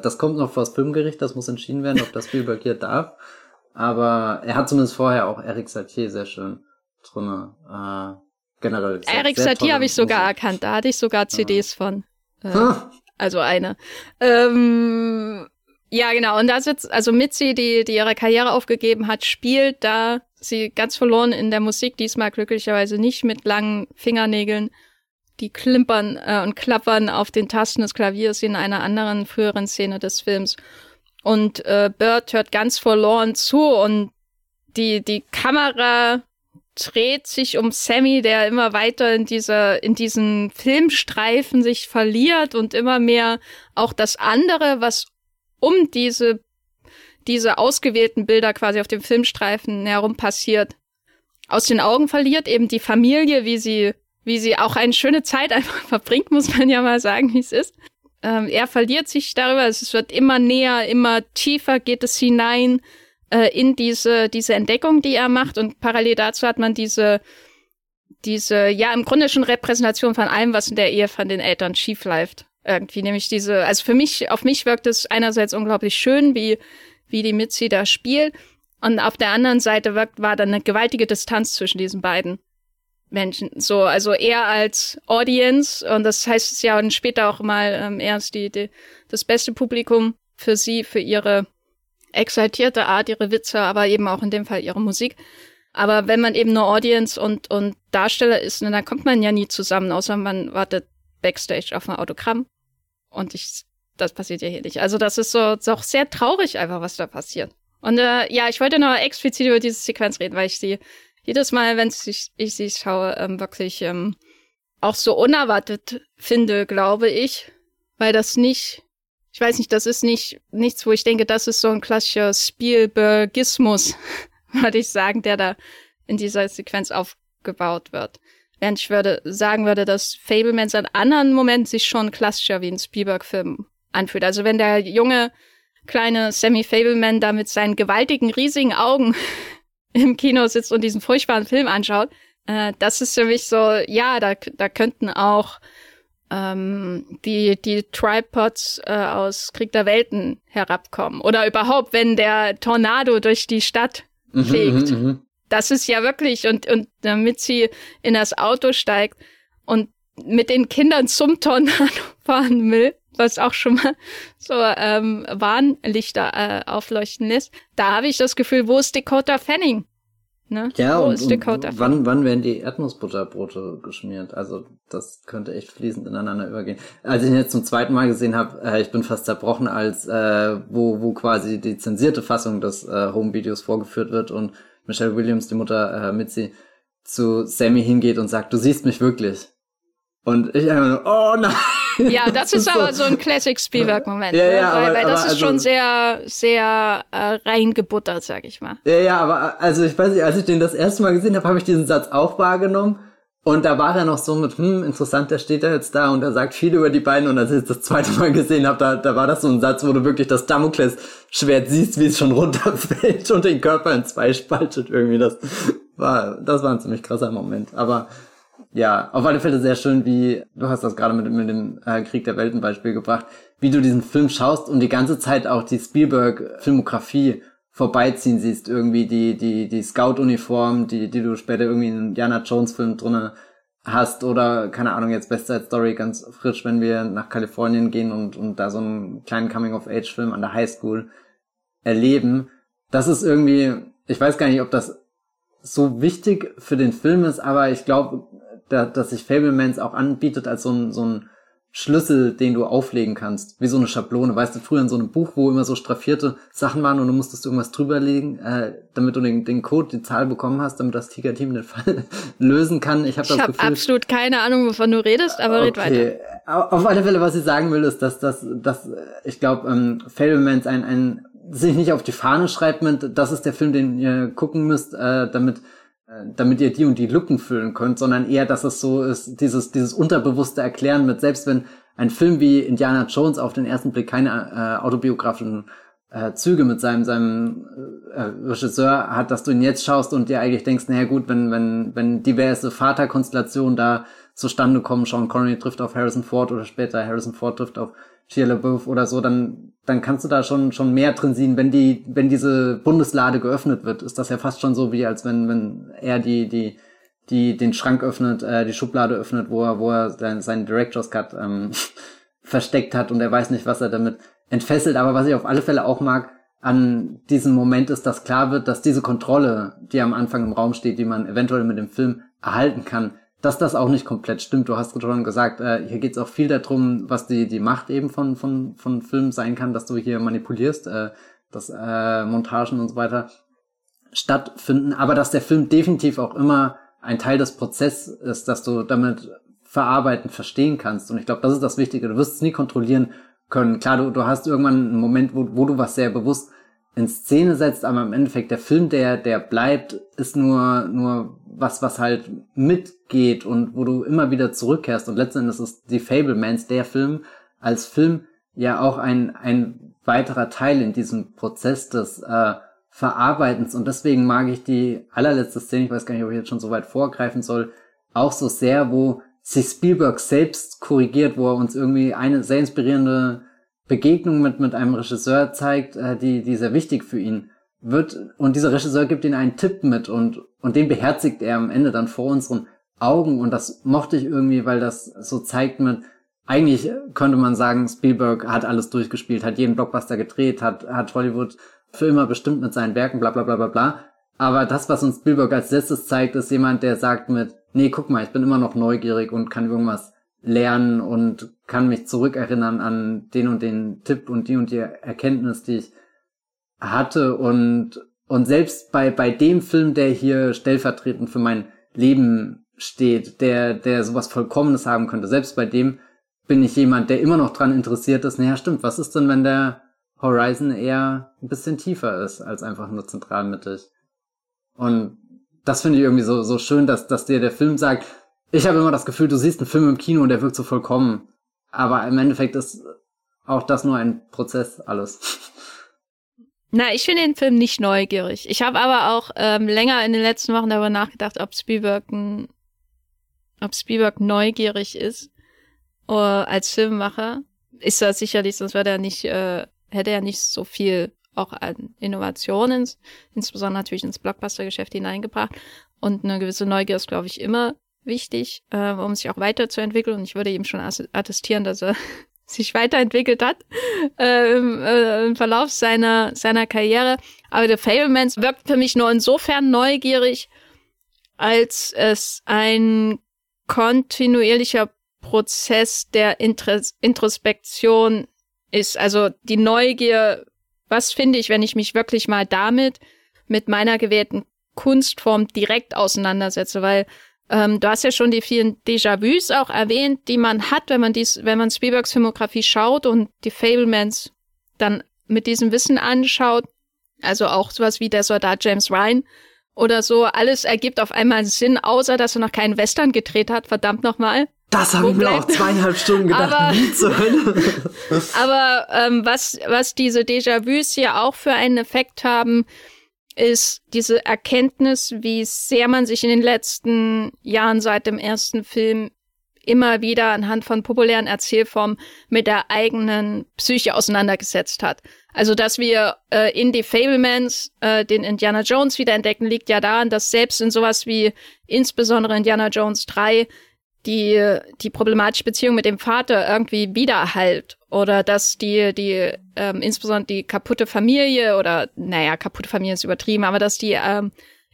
Speaker 2: das kommt noch vor das Filmgericht, das muss entschieden werden, ob das Spielberg hier darf. Aber er hat zumindest vorher auch Eric Satie sehr schön drinne. Äh, generell.
Speaker 1: Eric Satie habe ich sogar Musik. erkannt. Da hatte ich sogar CDs ja. von. Äh, also eine. Ähm, ja, genau. Und da sitzt, also Mitzi, die, die ihre Karriere aufgegeben hat, spielt da sie ganz verloren in der Musik, diesmal glücklicherweise nicht mit langen Fingernägeln. Die klimpern äh, und klappern auf den Tasten des Klaviers in einer anderen früheren Szene des Films. Und äh, Bird hört ganz verloren zu und die, die Kamera dreht sich um Sammy, der immer weiter in dieser, in diesen Filmstreifen sich verliert und immer mehr auch das andere, was um diese, diese ausgewählten Bilder quasi auf dem Filmstreifen herum passiert, aus den Augen verliert, eben die Familie, wie sie, wie sie auch eine schöne Zeit einfach verbringt, muss man ja mal sagen, wie es ist. Ähm, er verliert sich darüber, es wird immer näher, immer tiefer geht es hinein äh, in diese, diese Entdeckung, die er macht. Und parallel dazu hat man diese, diese, ja, im Grunde schon Repräsentation von allem, was in der Ehe von den Eltern schief läuft. Irgendwie, nämlich diese, also für mich, auf mich wirkt es einerseits unglaublich schön, wie, wie die Mitzi da spielt. Und auf der anderen Seite war, war dann eine gewaltige Distanz zwischen diesen beiden Menschen. So, also er als Audience, und das heißt es ja und später auch mal, ähm, er ist die, die, das beste Publikum für sie, für ihre exaltierte Art, ihre Witze, aber eben auch in dem Fall ihre Musik. Aber wenn man eben nur Audience und, und Darsteller ist, ne, dann kommt man ja nie zusammen, außer man wartet Backstage auf ein Autogramm. Und ich, das passiert ja hier nicht. Also das ist so, auch sehr traurig einfach, was da passiert. Und äh, ja, ich wollte noch explizit über diese Sequenz reden, weil ich sie jedes Mal, wenn ich, ich sie schaue, ähm, wirklich ähm, auch so unerwartet finde, glaube ich, weil das nicht ich weiß nicht, das ist nicht nichts, wo ich denke, das ist so ein klassischer Spielbergismus, würde ich sagen, der da in dieser Sequenz aufgebaut wird. Während ich würde sagen würde, dass Fablemans an anderen Momenten sich schon klassischer wie ein Spielberg-Film anfühlt. Also wenn der junge kleine Sammy Fableman da mit seinen gewaltigen, riesigen Augen im Kino sitzt und diesen furchtbaren Film anschaut, äh, das ist für mich so, ja, da, da könnten auch ähm, die, die Tripods äh, aus Krieg der Welten herabkommen. Oder überhaupt, wenn der Tornado durch die Stadt mhm, fegt. Mhm, mhm, das ist ja wirklich, und, und damit sie in das Auto steigt und mit den Kindern zum Tornado fahren will, was auch schon mal so ähm, Warnlichter äh, aufleuchten lässt, da habe ich das Gefühl, wo ist Dakota Fanning?
Speaker 2: Ne? Ja, Wo und, ist Dakota und wann, wann werden die Erdnussbutterbrote geschmiert? Also das könnte echt fließend ineinander übergehen. Als ich ihn jetzt zum zweiten Mal gesehen habe, äh, ich bin fast zerbrochen, als äh, wo, wo quasi die zensierte Fassung des äh, Home-Videos vorgeführt wird und Michelle Williams, die Mutter äh, Mitzi, zu Sammy hingeht und sagt, du siehst mich wirklich. Und ich einfach nur, oh nein!
Speaker 1: Ja, das ist aber so ein Classic Spielberg-Moment. Ja, ja, ne? weil, aber, weil das aber, ist also, schon sehr, sehr äh, reingebuttert, sag ich mal.
Speaker 2: Ja, ja, aber also ich weiß nicht, als ich den das erste Mal gesehen habe, habe ich diesen Satz auch wahrgenommen. Und da war er noch so mit, hm, interessant, der steht da jetzt da und er sagt viel über die beiden. Und als ich das zweite Mal gesehen habe, da, da war das so ein Satz, wo du wirklich das Damoklesschwert siehst, wie es schon runterfällt und den Körper in zwei spaltet irgendwie. Das war, das war ein ziemlich krasser Moment. Aber ja, auf alle Fälle sehr schön, wie, du hast das gerade mit, mit dem äh, Krieg der Welten Beispiel gebracht, wie du diesen Film schaust und die ganze Zeit auch die Spielberg-Filmografie vorbeiziehen siehst, irgendwie die, die, die Scout-Uniform, die, die du später irgendwie in Indiana Jones-Film drinne hast oder, keine Ahnung, jetzt Best Side Story ganz frisch, wenn wir nach Kalifornien gehen und, und da so einen kleinen Coming-of-Age-Film an der Highschool erleben. Das ist irgendwie, ich weiß gar nicht, ob das so wichtig für den Film ist, aber ich glaube, da, dass sich Fablemans auch anbietet als so ein, so ein Schlüssel, den du auflegen kannst, wie so eine Schablone. Weißt du, früher in so einem Buch, wo immer so straffierte Sachen waren und du musstest irgendwas drüberlegen, äh, damit du den, den Code, die Zahl bekommen hast, damit das Tiger-Team den Fall lösen kann. Ich habe das
Speaker 1: hab Gefühl, absolut keine Ahnung, wovon du redest, aber okay. red weiter.
Speaker 2: Auf alle Fälle, was ich sagen will, ist, dass, dass, dass ich glaube, ähm, Fablemans ein, ein sich nicht auf die Fahne schreibt mit, das ist der Film, den ihr gucken müsst, äh, damit äh, damit ihr die und die Lücken füllen könnt, sondern eher, dass es so ist, dieses, dieses unterbewusste Erklären mit, selbst wenn ein Film wie Indiana Jones auf den ersten Blick keine äh, autobiografischen äh, Züge mit seinem, seinem äh, Regisseur hat, dass du ihn jetzt schaust und dir eigentlich denkst, naja gut, wenn, wenn, wenn diverse Vaterkonstellationen da zustande kommen, Sean Connery trifft auf Harrison Ford oder später Harrison Ford trifft auf Shia LaBeouf oder so, dann, dann kannst du da schon, schon mehr drin sehen. Wenn die, wenn diese Bundeslade geöffnet wird, ist das ja fast schon so wie, als wenn, wenn er die, die, die, den Schrank öffnet, äh, die Schublade öffnet, wo er, wo er seinen, seinen Director's Cut, ähm, versteckt hat und er weiß nicht, was er damit entfesselt. Aber was ich auf alle Fälle auch mag, an diesem Moment ist, dass klar wird, dass diese Kontrolle, die am Anfang im Raum steht, die man eventuell mit dem Film erhalten kann, dass das auch nicht komplett stimmt. Du hast schon gesagt, äh, hier geht es auch viel darum, was die, die Macht eben von, von, von Filmen sein kann, dass du hier manipulierst, äh, dass äh, Montagen und so weiter stattfinden, aber dass der Film definitiv auch immer ein Teil des Prozesses ist, dass du damit verarbeiten, verstehen kannst. Und ich glaube, das ist das Wichtige. Du wirst es nie kontrollieren können. Klar, du, du hast irgendwann einen Moment, wo, wo du was sehr bewusst in Szene setzt, aber im Endeffekt der Film, der, der bleibt, ist nur, nur was, was halt mitgeht und wo du immer wieder zurückkehrst. Und letzten Endes ist die Fablemans, der Film, als Film ja auch ein, ein weiterer Teil in diesem Prozess des äh, Verarbeitens. Und deswegen mag ich die allerletzte Szene, ich weiß gar nicht, ob ich jetzt schon so weit vorgreifen soll, auch so sehr, wo sich Spielberg selbst korrigiert, wo er uns irgendwie eine sehr inspirierende Begegnung mit, mit einem Regisseur zeigt, äh, die, die sehr wichtig für ihn wird, und dieser Regisseur gibt ihnen einen Tipp mit und, und den beherzigt er am Ende dann vor unseren Augen und das mochte ich irgendwie, weil das so zeigt mit, eigentlich könnte man sagen, Spielberg hat alles durchgespielt, hat jeden Blockbuster gedreht, hat, hat Hollywood für immer bestimmt mit seinen Werken, bla bla bla bla bla. Aber das, was uns Spielberg als letztes zeigt, ist jemand, der sagt mit, nee, guck mal, ich bin immer noch neugierig und kann irgendwas lernen und kann mich zurückerinnern an den und den Tipp und die und die Erkenntnis, die ich hatte und, und selbst bei, bei dem Film, der hier stellvertretend für mein Leben steht, der, der sowas Vollkommenes haben könnte, selbst bei dem bin ich jemand, der immer noch dran interessiert ist, naja, stimmt, was ist denn, wenn der Horizon eher ein bisschen tiefer ist als einfach nur zentralmittig? Und das finde ich irgendwie so, so schön, dass, dass dir der Film sagt, ich habe immer das Gefühl, du siehst einen Film im Kino und der wirkt so vollkommen. Aber im Endeffekt ist auch das nur ein Prozess, alles.
Speaker 1: Na, ich finde den Film nicht neugierig. Ich habe aber auch ähm, länger in den letzten Wochen darüber nachgedacht, ob Spielberg, ein, ob Spielberg neugierig ist uh, als Filmemacher. Ist das sicherlich, sonst würde er nicht, äh, hätte er nicht so viel auch an Innovationen, insbesondere natürlich ins Blockbuster-Geschäft hineingebracht. Und eine gewisse Neugier ist, glaube ich, immer wichtig, äh, um sich auch weiterzuentwickeln. Und ich würde ihm schon attestieren, dass er sich weiterentwickelt hat äh, im, äh, im Verlauf seiner, seiner Karriere. Aber The Fablemans wirkt für mich nur insofern neugierig, als es ein kontinuierlicher Prozess der Introspektion ist. Also die Neugier was finde ich, wenn ich mich wirklich mal damit mit meiner gewählten Kunstform direkt auseinandersetze, weil ähm, du hast ja schon die vielen Déjà-vus auch erwähnt, die man hat, wenn man dies, wenn man Spielbergs Filmografie schaut und die Fablemans dann mit diesem Wissen anschaut, also auch sowas wie der Soldat James Ryan oder so, alles ergibt auf einmal Sinn, außer dass er noch keinen Western gedreht hat, verdammt nochmal.
Speaker 2: Das habe ich mir auch zweieinhalb Stunden gedacht. Aber,
Speaker 1: aber ähm, was, was diese Déjà-vus hier auch für einen Effekt haben, ist diese Erkenntnis, wie sehr man sich in den letzten Jahren seit dem ersten Film immer wieder anhand von populären Erzählformen mit der eigenen Psyche auseinandergesetzt hat. Also, dass wir äh, in die Fablemans äh, den Indiana Jones wiederentdecken, liegt ja daran, dass selbst in sowas wie insbesondere Indiana Jones 3 die, die problematische Beziehung mit dem Vater irgendwie wiederhalt oder dass die, die, ähm, insbesondere die kaputte Familie oder, naja, kaputte Familie ist übertrieben, aber dass die, ähm,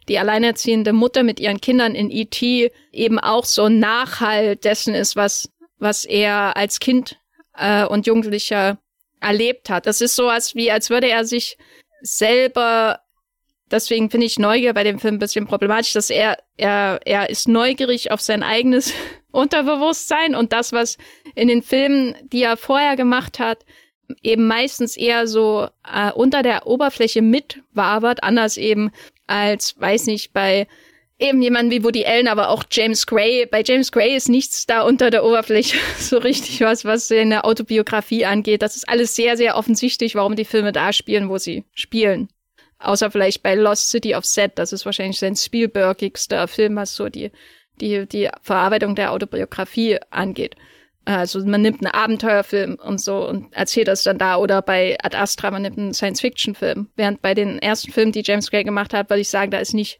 Speaker 1: die alleinerziehende Mutter mit ihren Kindern in E.T. eben auch so Nachhalt dessen ist, was, was er als Kind äh, und Jugendlicher erlebt hat. Das ist sowas wie, als würde er sich selber Deswegen finde ich Neugier bei dem Film ein bisschen problematisch, dass er, er, er ist neugierig auf sein eigenes Unterbewusstsein und das, was in den Filmen, die er vorher gemacht hat, eben meistens eher so äh, unter der Oberfläche mitwabert, anders eben als, weiß nicht, bei eben jemanden wie Woody Allen, aber auch James Gray. Bei James Gray ist nichts da unter der Oberfläche so richtig was, was seine Autobiografie angeht. Das ist alles sehr, sehr offensichtlich, warum die Filme da spielen, wo sie spielen. Außer vielleicht bei Lost City of Set, das ist wahrscheinlich sein Spielbergigster Film, was so die, die, die Verarbeitung der Autobiografie angeht. Also man nimmt einen Abenteuerfilm und so und erzählt das dann da oder bei Ad Astra, man nimmt einen Science-Fiction-Film. Während bei den ersten Filmen, die James Gray gemacht hat, würde ich sagen, da ist nicht,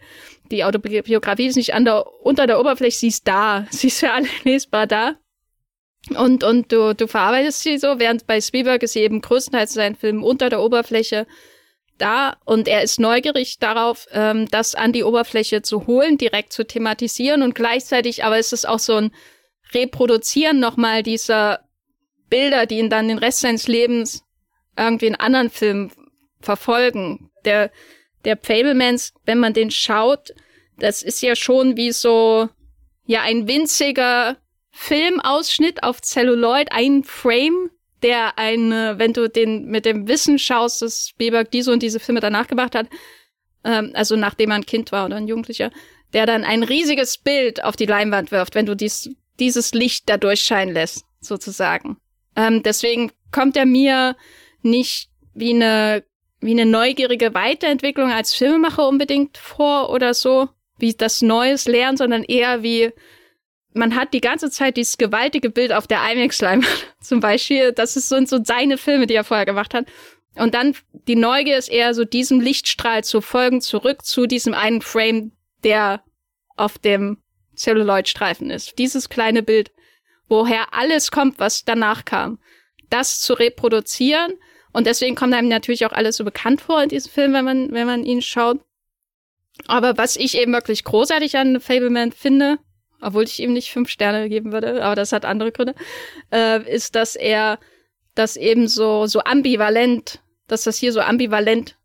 Speaker 1: die Autobiografie ist nicht an der, unter der Oberfläche, sie ist da. Sie ist für alle lesbar da. Und, und du, du verarbeitest sie so, während bei Spielberg ist sie eben größtenteils sein Film unter der Oberfläche da und er ist neugierig darauf, ähm, das an die Oberfläche zu holen, direkt zu thematisieren und gleichzeitig aber ist es auch so ein Reproduzieren nochmal dieser Bilder, die ihn dann den Rest seines Lebens irgendwie in anderen Filmen verfolgen. Der, der Fablemans, wenn man den schaut, das ist ja schon wie so, ja, ein winziger Filmausschnitt auf Celluloid, ein Frame, der eine, wenn du den mit dem Wissen schaust, dass Spielberg diese und diese Filme danach gemacht hat, ähm, also nachdem er ein Kind war oder ein Jugendlicher, der dann ein riesiges Bild auf die Leinwand wirft, wenn du dies, dieses Licht da durchscheinen lässt, sozusagen. Ähm, deswegen kommt er mir nicht wie eine, wie eine neugierige Weiterentwicklung als Filmemacher unbedingt vor oder so, wie das Neues lernen, sondern eher wie man hat die ganze Zeit dieses gewaltige Bild auf der IMAX-Leinwand zum Beispiel. Das ist so, so seine Filme, die er vorher gemacht hat. Und dann die Neugier ist eher so diesem Lichtstrahl zu folgen, zurück zu diesem einen Frame, der auf dem Celluloid-Streifen ist. Dieses kleine Bild, woher alles kommt, was danach kam. Das zu reproduzieren. Und deswegen kommt einem natürlich auch alles so bekannt vor in diesem Film, wenn man, wenn man ihn schaut. Aber was ich eben wirklich großartig an Fableman finde, obwohl ich ihm nicht fünf Sterne geben würde, aber das hat andere Gründe, äh, ist, dass er das eben so, so ambivalent, dass das hier so ambivalent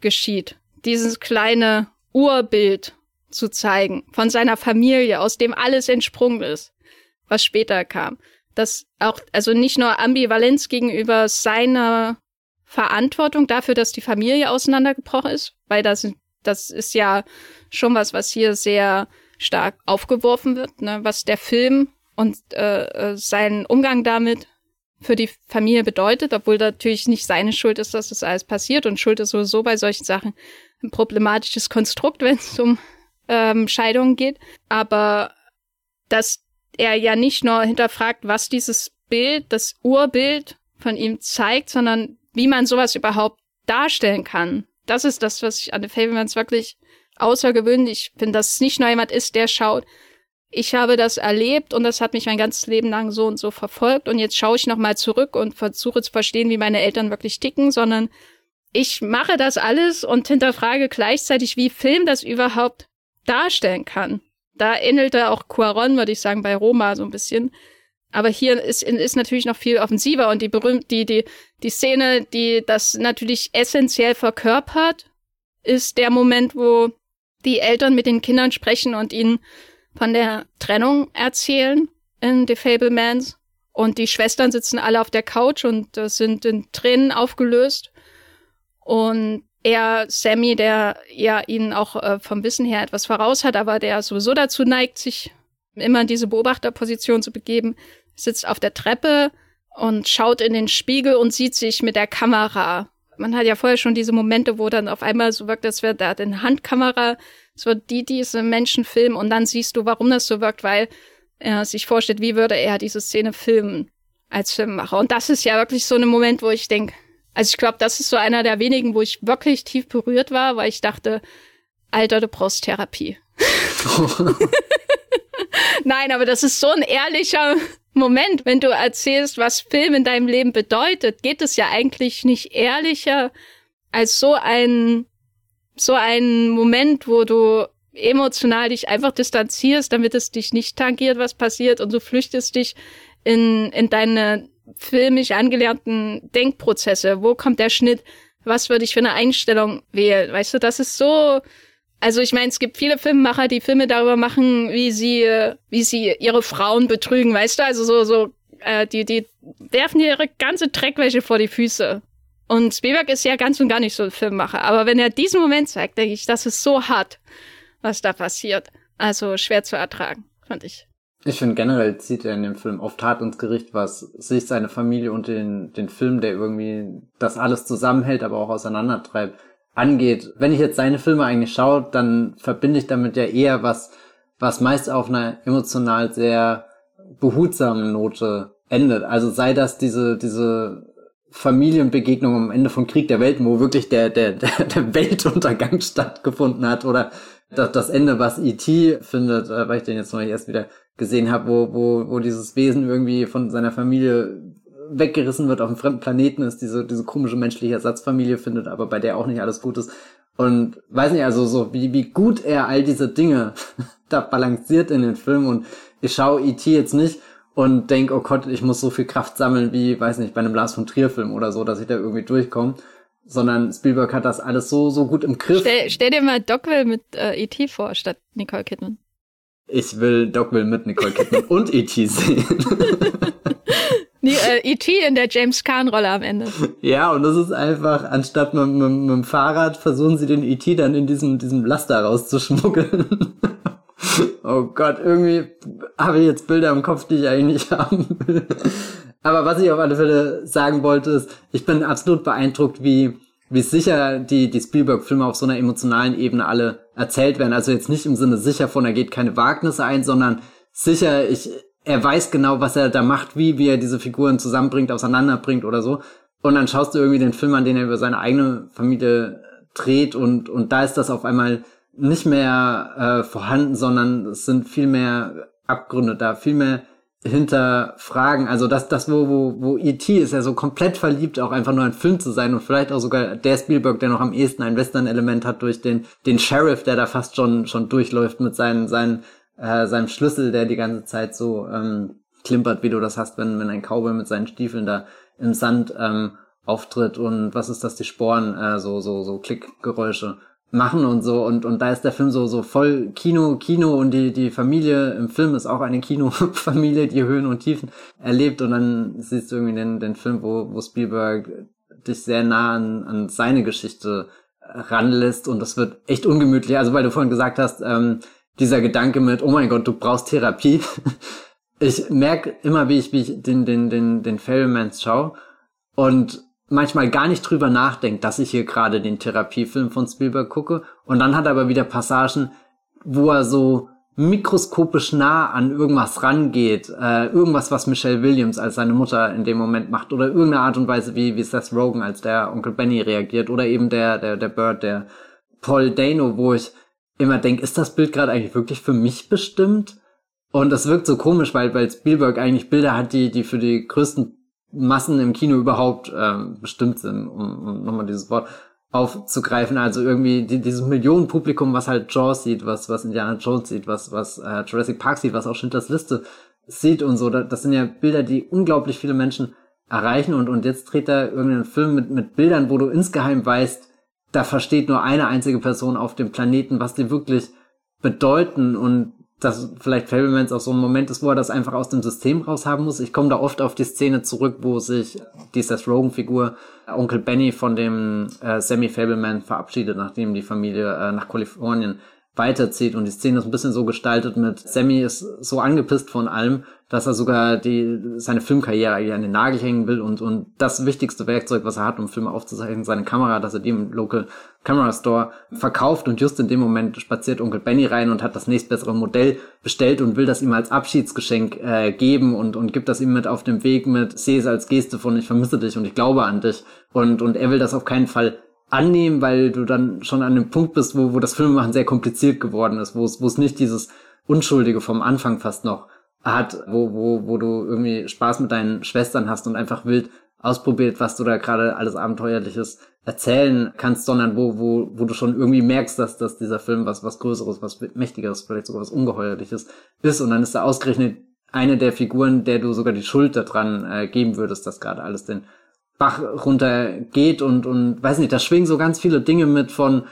Speaker 1: geschieht. Dieses kleine Urbild zu zeigen von seiner Familie, aus dem alles entsprungen ist, was später kam. Das auch, also nicht nur Ambivalenz gegenüber seiner Verantwortung dafür, dass die Familie auseinandergebrochen ist, weil das, das ist ja schon was, was hier sehr stark aufgeworfen wird, ne, was der Film und äh, äh, sein Umgang damit für die Familie bedeutet, obwohl natürlich nicht seine Schuld ist, dass das alles passiert und Schuld ist sowieso bei solchen Sachen ein problematisches Konstrukt, wenn es um ähm, Scheidungen geht. Aber dass er ja nicht nur hinterfragt, was dieses Bild, das Urbild von ihm zeigt, sondern wie man sowas überhaupt darstellen kann. Das ist das, was ich an The Fablemans wirklich außergewöhnlich dass es nicht nur jemand ist, der schaut, ich habe das erlebt und das hat mich mein ganzes Leben lang so und so verfolgt und jetzt schaue ich nochmal zurück und versuche zu verstehen, wie meine Eltern wirklich ticken, sondern ich mache das alles und hinterfrage gleichzeitig, wie Film das überhaupt darstellen kann. Da ähnelte auch Cuaron, würde ich sagen, bei Roma so ein bisschen. Aber hier ist, ist natürlich noch viel offensiver und die berühmt, die, die, die Szene, die das natürlich essentiell verkörpert, ist der Moment, wo die Eltern mit den Kindern sprechen und ihnen von der Trennung erzählen in The Fablemans. Und die Schwestern sitzen alle auf der Couch und äh, sind in Tränen aufgelöst. Und er, Sammy, der ja ihnen auch äh, vom Wissen her etwas voraus hat, aber der sowieso dazu neigt, sich immer in diese Beobachterposition zu begeben, sitzt auf der Treppe und schaut in den Spiegel und sieht sich mit der Kamera man hat ja vorher schon diese Momente, wo dann auf einmal so wirkt, als wäre da eine Handkamera, wird die diese Menschen filmen und dann siehst du, warum das so wirkt, weil er sich vorstellt, wie würde er diese Szene filmen als Filmemacher. Und das ist ja wirklich so ein Moment, wo ich denke, also ich glaube, das ist so einer der wenigen, wo ich wirklich tief berührt war, weil ich dachte, Alter, du brauchst Therapie. Nein, aber das ist so ein ehrlicher Moment, wenn du erzählst, was Film in deinem Leben bedeutet, geht es ja eigentlich nicht ehrlicher als so ein, so ein Moment, wo du emotional dich einfach distanzierst, damit es dich nicht tangiert, was passiert und du flüchtest dich in, in deine filmisch angelernten Denkprozesse. Wo kommt der Schnitt? Was würde ich für eine Einstellung wählen? Weißt du, das ist so, also ich meine, es gibt viele Filmemacher, die Filme darüber machen, wie sie, wie sie ihre Frauen betrügen, weißt du? Also so, so, äh, die, die werfen ihre ganze Dreckwäsche vor die Füße. Und Spielberg ist ja ganz und gar nicht so ein Filmemacher. Aber wenn er diesen Moment zeigt, denke ich, das ist so hart, was da passiert. Also schwer zu ertragen, fand ich.
Speaker 2: Ich finde generell zieht er in dem Film oft hart ins Gericht, was sich seine Familie und den, den Film, der irgendwie das alles zusammenhält, aber auch auseinandertreibt, angeht. Wenn ich jetzt seine Filme eigentlich schaue, dann verbinde ich damit ja eher was, was meist auf einer emotional sehr behutsamen Note endet. Also sei das diese, diese Familienbegegnung am Ende von Krieg der Welten, wo wirklich der, der, der Weltuntergang stattgefunden hat oder das, Ende, was E.T. findet, äh, weil ich den jetzt noch erst wieder gesehen habe, wo, wo, wo dieses Wesen irgendwie von seiner Familie weggerissen wird auf einem fremden Planeten ist, diese, diese komische menschliche Ersatzfamilie findet, aber bei der auch nicht alles gut ist. Und weiß nicht, also so, wie, wie gut er all diese Dinge da balanciert in den Film und ich schaue E.T. jetzt nicht und denk, oh Gott, ich muss so viel Kraft sammeln wie, weiß nicht, bei einem Lars von Trier Film oder so, dass ich da irgendwie durchkomme. Sondern Spielberg hat das alles so, so gut im Griff.
Speaker 1: Stell, stell dir mal Dogville mit äh, E.T. vor, statt Nicole Kidman.
Speaker 2: Ich will Dogville mit Nicole Kidman und E.T. sehen.
Speaker 1: Die äh, E.T. in der James Caan-Rolle am Ende.
Speaker 2: Ja, und das ist einfach, anstatt mit, mit, mit dem Fahrrad versuchen sie den E.T. dann in diesem, diesem Laster rauszuschmuggeln. oh Gott, irgendwie habe ich jetzt Bilder im Kopf, die ich eigentlich nicht haben will. Aber was ich auf alle Fälle sagen wollte, ist, ich bin absolut beeindruckt, wie, wie sicher die, die Spielberg-Filme auf so einer emotionalen Ebene alle erzählt werden. Also jetzt nicht im Sinne sicher von, er geht keine Wagnisse ein, sondern sicher, ich, er weiß genau, was er da macht, wie, wie er diese Figuren zusammenbringt, auseinanderbringt oder so. Und dann schaust du irgendwie den Film an, den er über seine eigene Familie dreht und, und da ist das auf einmal nicht mehr äh, vorhanden, sondern es sind viel mehr Abgründe da, viel mehr hinterfragen. Also das, das wo, wo, wo E.T. ist ja so komplett verliebt, auch einfach nur ein Film zu sein und vielleicht auch sogar der Spielberg, der noch am ehesten ein Western-Element hat durch den, den Sheriff, der da fast schon, schon durchläuft mit seinen, seinen, äh, seinem Schlüssel, der die ganze Zeit so ähm, klimpert, wie du das hast, wenn, wenn ein Cowboy mit seinen Stiefeln da im Sand ähm, auftritt und was ist das, die Sporen, äh, so, so, so Klickgeräusche machen und so. Und und da ist der Film so so voll Kino Kino und die die Familie im Film ist auch eine Kinofamilie die Höhen und Tiefen erlebt. Und dann siehst du irgendwie den den Film wo wo Spielberg dich sehr nah an an seine Geschichte ranlässt. Und das wird echt ungemütlich. Also weil du vorhin gesagt hast ähm, dieser Gedanke mit oh mein Gott du brauchst Therapie ich merke immer wie ich wie ich den den den den Fablemans schaue und manchmal gar nicht drüber nachdenkt, dass ich hier gerade den Therapiefilm von Spielberg gucke. Und dann hat er aber wieder Passagen, wo er so mikroskopisch nah an irgendwas rangeht, äh, irgendwas, was Michelle Williams als seine Mutter in dem Moment macht, oder irgendeine Art und Weise, wie, wie Seth Rogen als der Onkel Benny reagiert, oder eben der, der, der Bird, der Paul Dano, wo ich immer denke, ist das Bild gerade eigentlich wirklich für mich bestimmt? Und das wirkt so komisch, weil, weil Spielberg eigentlich Bilder hat, die, die für die größten Massen im Kino überhaupt ähm, bestimmt sind, um, um nochmal dieses Wort aufzugreifen. Also irgendwie die, dieses Millionenpublikum, was halt Jaws sieht, was, was Indiana Jones sieht, was, was äh, Jurassic Park sieht, was auch Schindlers Liste sieht und so. Das sind ja Bilder, die unglaublich viele Menschen erreichen und, und jetzt dreht er irgendeinen Film mit, mit Bildern, wo du insgeheim weißt, da versteht nur eine einzige Person auf dem Planeten, was die wirklich bedeuten und dass vielleicht Fablemans auch so ein Moment ist, wo er das einfach aus dem System raushaben muss. Ich komme da oft auf die Szene zurück, wo sich die Seth Rogen-Figur Onkel Benny von dem äh, Sammy Fableman verabschiedet, nachdem die Familie äh, nach Kalifornien weiterzieht. Und die Szene ist ein bisschen so gestaltet mit Sammy ist so angepisst von allem, dass er sogar die, seine Filmkarriere an den Nagel hängen will und, und das wichtigste Werkzeug, was er hat, um Filme aufzuzeichnen, seine Kamera, dass er die im Local Camera Store verkauft und just in dem Moment spaziert Onkel Benny rein und hat das nächstbessere Modell bestellt und will das ihm als Abschiedsgeschenk äh, geben und, und gibt das ihm mit auf dem Weg mit, sehe es als Geste von ich vermisse dich und ich glaube an dich und, und er will das auf keinen Fall annehmen, weil du dann schon an dem Punkt bist, wo, wo das Filmemachen sehr kompliziert geworden ist, wo es, wo es nicht dieses Unschuldige vom Anfang fast noch hat, wo, wo, wo du irgendwie Spaß mit deinen Schwestern hast und einfach wild ausprobiert, was du da gerade alles Abenteuerliches erzählen kannst, sondern wo, wo, wo du schon irgendwie merkst, dass, dass dieser Film was, was Größeres, was Mächtigeres, vielleicht sogar was Ungeheuerliches ist. Und dann ist da ausgerechnet eine der Figuren, der du sogar die Schuld daran äh, geben würdest, dass gerade alles den Bach runtergeht und, und weiß nicht, da schwingen so ganz viele Dinge mit von,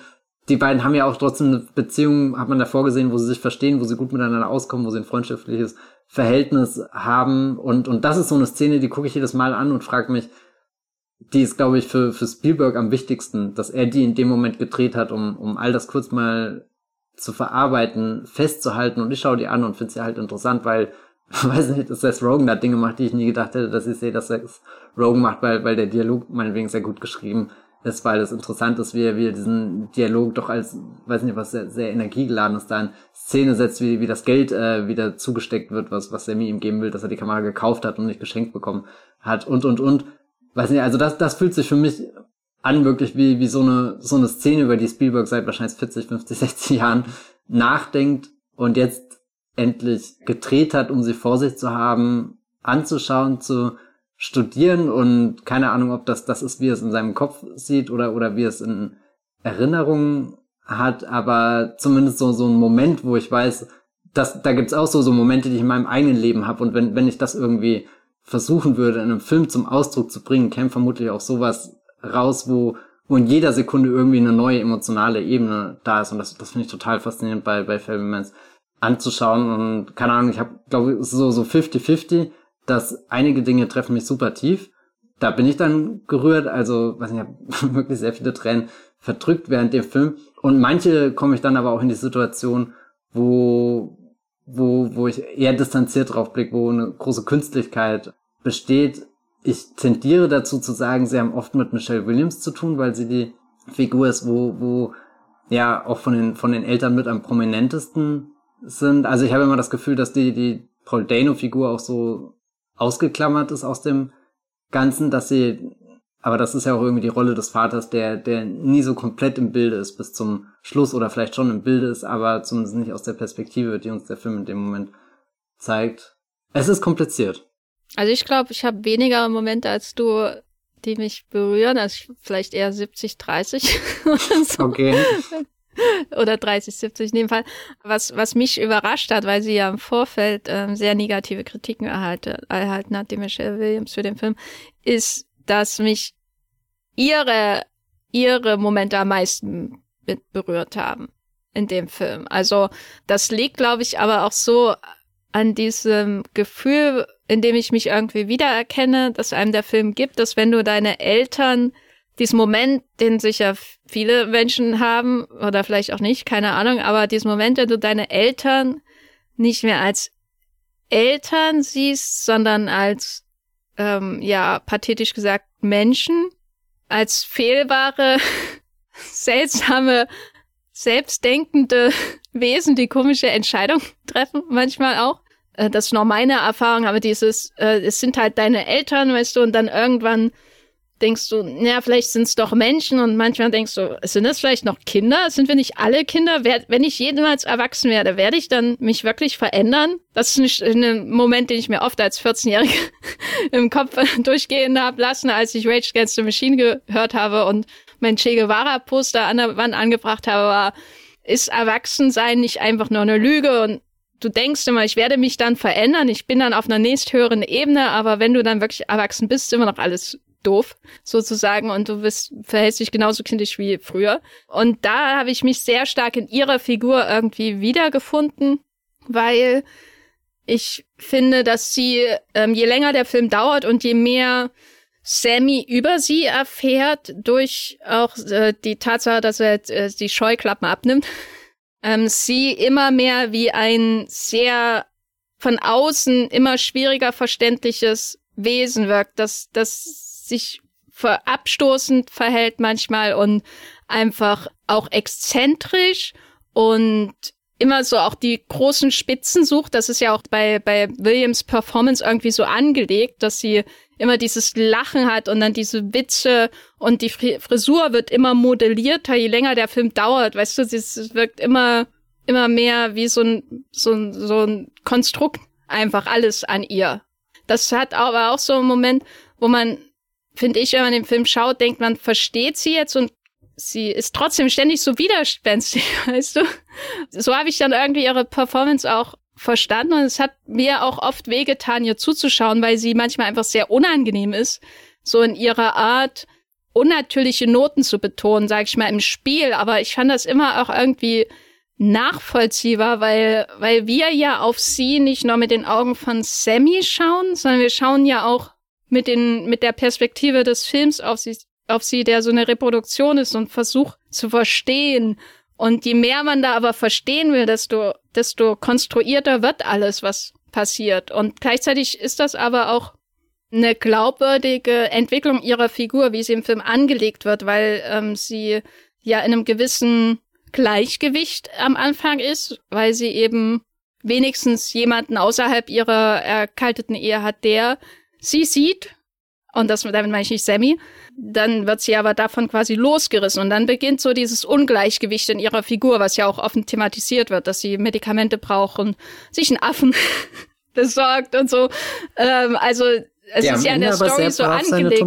Speaker 2: die beiden haben ja auch trotzdem eine Beziehung, hat man davor gesehen, wo sie sich verstehen, wo sie gut miteinander auskommen, wo sie ein freundschaftliches Verhältnis haben. Und, und das ist so eine Szene, die gucke ich jedes Mal an und frage mich, die ist, glaube ich, für, für Spielberg am wichtigsten, dass er die in dem Moment gedreht hat, um, um all das kurz mal zu verarbeiten, festzuhalten. Und ich schaue die an und finde sie halt interessant, weil, weiß nicht, dass Seth Rogen da Dinge macht, die ich nie gedacht hätte, dass ich sehe, dass Seth Rogen macht, weil, weil der Dialog meinetwegen sehr gut geschrieben ist, weil es interessant ist, wie er, wie er diesen Dialog doch als, weiß nicht, was sehr, sehr energiegeladen ist, da in Szene setzt, wie, wie das Geld äh, wieder zugesteckt wird, was, was Sammy ihm geben will, dass er die Kamera gekauft hat und nicht geschenkt bekommen hat und, und, und. Weiß nicht, also das, das fühlt sich für mich an, wirklich wie, wie so eine, so eine Szene, über die Spielberg seit wahrscheinlich 40, 50, 60 Jahren nachdenkt und jetzt endlich gedreht hat, um sie vor sich zu haben, anzuschauen, zu studieren und keine Ahnung, ob das das ist, wie er es in seinem Kopf sieht oder, oder wie er es in Erinnerungen hat, aber zumindest so, so ein Moment, wo ich weiß, dass, da gibt's auch so, so Momente, die ich in meinem eigenen Leben habe und wenn, wenn ich das irgendwie versuchen würde, in einem Film zum Ausdruck zu bringen, käme vermutlich auch sowas raus, wo, wo in jeder Sekunde irgendwie eine neue emotionale Ebene da ist und das, das finde ich total faszinierend bei, bei Fablemans anzuschauen und keine Ahnung, ich habe, glaube ich, so, so 50-50, dass einige Dinge treffen mich super tief. Da bin ich dann gerührt, also, weiß nicht, ich habe wirklich sehr viele Tränen verdrückt während dem Film. Und manche komme ich dann aber auch in die Situation, wo, wo, wo ich eher distanziert drauf blicke, wo eine große Künstlichkeit besteht. Ich tendiere dazu zu sagen, sie haben oft mit Michelle Williams zu tun, weil sie die Figur ist, wo, wo ja auch von den, von den Eltern mit am prominentesten sind. Also ich habe immer das Gefühl, dass die, die Paul Dano-Figur auch so ausgeklammert ist aus dem Ganzen, dass sie Aber das ist ja auch irgendwie die Rolle des Vaters, der, der nie so komplett im Bilde ist bis zum Schluss oder vielleicht schon im Bilde ist, aber zumindest nicht aus der Perspektive, die uns der Film in dem Moment zeigt. Es ist kompliziert.
Speaker 1: Also ich glaube, ich habe weniger Momente als du, die mich berühren, also vielleicht eher 70, 30 oder so.
Speaker 2: Okay.
Speaker 1: oder 30, 70 in dem Fall. Was, was mich überrascht hat, weil sie ja im Vorfeld ähm, sehr negative Kritiken erhalte, erhalten hat, die Michelle Williams für den Film, ist, dass mich ihre, ihre Momente am meisten mit berührt haben in dem Film. Also das liegt, glaube ich, aber auch so an diesem Gefühl, in dem ich mich irgendwie wiedererkenne, dass einem der Film gibt, dass wenn du deine Eltern diesen Moment, den sicher viele Menschen haben oder vielleicht auch nicht, keine Ahnung, aber diesen Moment, wenn du deine Eltern nicht mehr als Eltern siehst, sondern als, ähm, ja, pathetisch gesagt, Menschen, als fehlbare, seltsame, selbstdenkende Wesen, die komische Entscheidungen treffen, manchmal auch. Äh, das ist noch meine Erfahrung, aber dieses, äh, es sind halt deine Eltern, weißt du, und dann irgendwann denkst du, ja, vielleicht sind es doch Menschen und manchmal denkst du, sind das vielleicht noch Kinder? Sind wir nicht alle Kinder? Wer, wenn ich jemals erwachsen werde, werde ich dann mich wirklich verändern? Das ist ein Moment, den ich mir oft als 14-Jährige im Kopf durchgehen habe lassen, als ich Rage Against the Machine gehört habe und mein Che Guevara-Poster an der Wand angebracht habe, war, ist Erwachsensein nicht einfach nur eine Lüge und du denkst immer, ich werde mich dann verändern, ich bin dann auf einer nächsthöheren Ebene, aber wenn du dann wirklich erwachsen bist, ist immer noch alles doof, sozusagen, und du bist, verhältst dich genauso kindisch wie früher. Und da habe ich mich sehr stark in ihrer Figur irgendwie wiedergefunden, weil ich finde, dass sie, ähm, je länger der Film dauert und je mehr Sammy über sie erfährt, durch auch äh, die Tatsache, dass er äh, die Scheuklappen abnimmt, ähm, sie immer mehr wie ein sehr von außen immer schwieriger verständliches Wesen wirkt, dass, dass sich abstoßend verhält manchmal und einfach auch exzentrisch und immer so auch die großen Spitzen sucht. Das ist ja auch bei, bei Williams Performance irgendwie so angelegt, dass sie immer dieses Lachen hat und dann diese Witze und die Frisur wird immer modellierter, je länger der Film dauert. Weißt du, es wirkt immer, immer mehr wie so ein, so ein, so ein Konstrukt einfach alles an ihr. Das hat aber auch so einen Moment, wo man finde ich, wenn man den Film schaut, denkt man, versteht sie jetzt und sie ist trotzdem ständig so widerspenstig, weißt du? So habe ich dann irgendwie ihre Performance auch verstanden und es hat mir auch oft wehgetan, ihr zuzuschauen, weil sie manchmal einfach sehr unangenehm ist, so in ihrer Art unnatürliche Noten zu betonen, sage ich mal im Spiel, aber ich fand das immer auch irgendwie nachvollziehbar, weil weil wir ja auf sie nicht nur mit den Augen von Sammy schauen, sondern wir schauen ja auch mit den, mit der Perspektive des Films auf sie, auf sie, der so eine Reproduktion ist und versucht zu verstehen. Und je mehr man da aber verstehen will, desto, desto konstruierter wird alles, was passiert. Und gleichzeitig ist das aber auch eine glaubwürdige Entwicklung ihrer Figur, wie sie im Film angelegt wird, weil ähm, sie ja in einem gewissen Gleichgewicht am Anfang ist, weil sie eben wenigstens jemanden außerhalb ihrer erkalteten Ehe hat, der sie sieht, und das damit meine ich nicht Sammy, dann wird sie aber davon quasi losgerissen und dann beginnt so dieses Ungleichgewicht in ihrer Figur, was ja auch offen thematisiert wird, dass sie Medikamente braucht und sich einen Affen besorgt und so. Ähm, also es
Speaker 2: der
Speaker 1: ist ja in der Story so angelegt.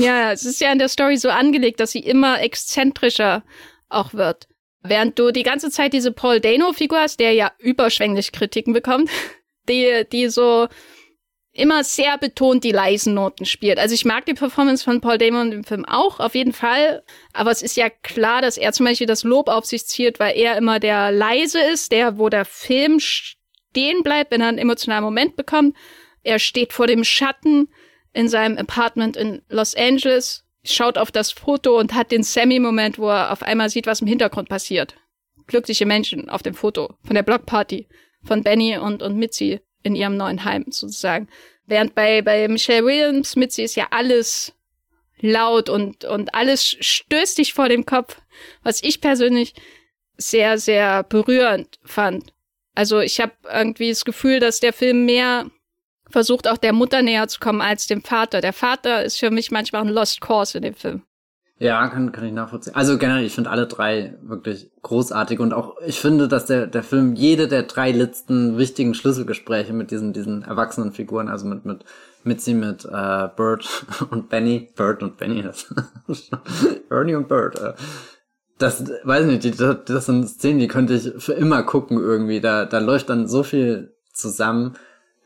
Speaker 1: Ja, es ist ja in der Story so angelegt, dass sie immer exzentrischer auch wird. Während du die ganze Zeit diese Paul Dano-Figur hast, der ja überschwänglich Kritiken bekommt, die, die so immer sehr betont die leisen Noten spielt. Also ich mag die Performance von Paul Damon im Film auch, auf jeden Fall. Aber es ist ja klar, dass er zum Beispiel das Lob auf sich zielt, weil er immer der leise ist, der, wo der Film stehen bleibt, wenn er einen emotionalen Moment bekommt. Er steht vor dem Schatten in seinem Apartment in Los Angeles, schaut auf das Foto und hat den Sammy-Moment, wo er auf einmal sieht, was im Hintergrund passiert. Glückliche Menschen auf dem Foto von der Blockparty von Benny und, und Mitzi in ihrem neuen Heim sozusagen. Während bei, bei Michelle Williams mit sie ist ja alles laut und, und alles stößt dich vor dem Kopf, was ich persönlich sehr, sehr berührend fand. Also ich habe irgendwie das Gefühl, dass der Film mehr versucht auch der Mutter näher zu kommen als dem Vater. Der Vater ist für mich manchmal ein Lost Cause in dem Film.
Speaker 2: Ja, kann, kann ich nachvollziehen. Also generell, ich finde alle drei wirklich großartig und auch ich finde, dass der, der Film jede der drei letzten wichtigen Schlüsselgespräche mit diesen, diesen erwachsenen Figuren, also mit, mit Mitzi, mit äh, Bert und Benny, Bert und Benny, das Ernie und Bert, äh, das, weiß ich nicht, das, das sind Szenen, die könnte ich für immer gucken irgendwie. Da, da läuft dann so viel zusammen,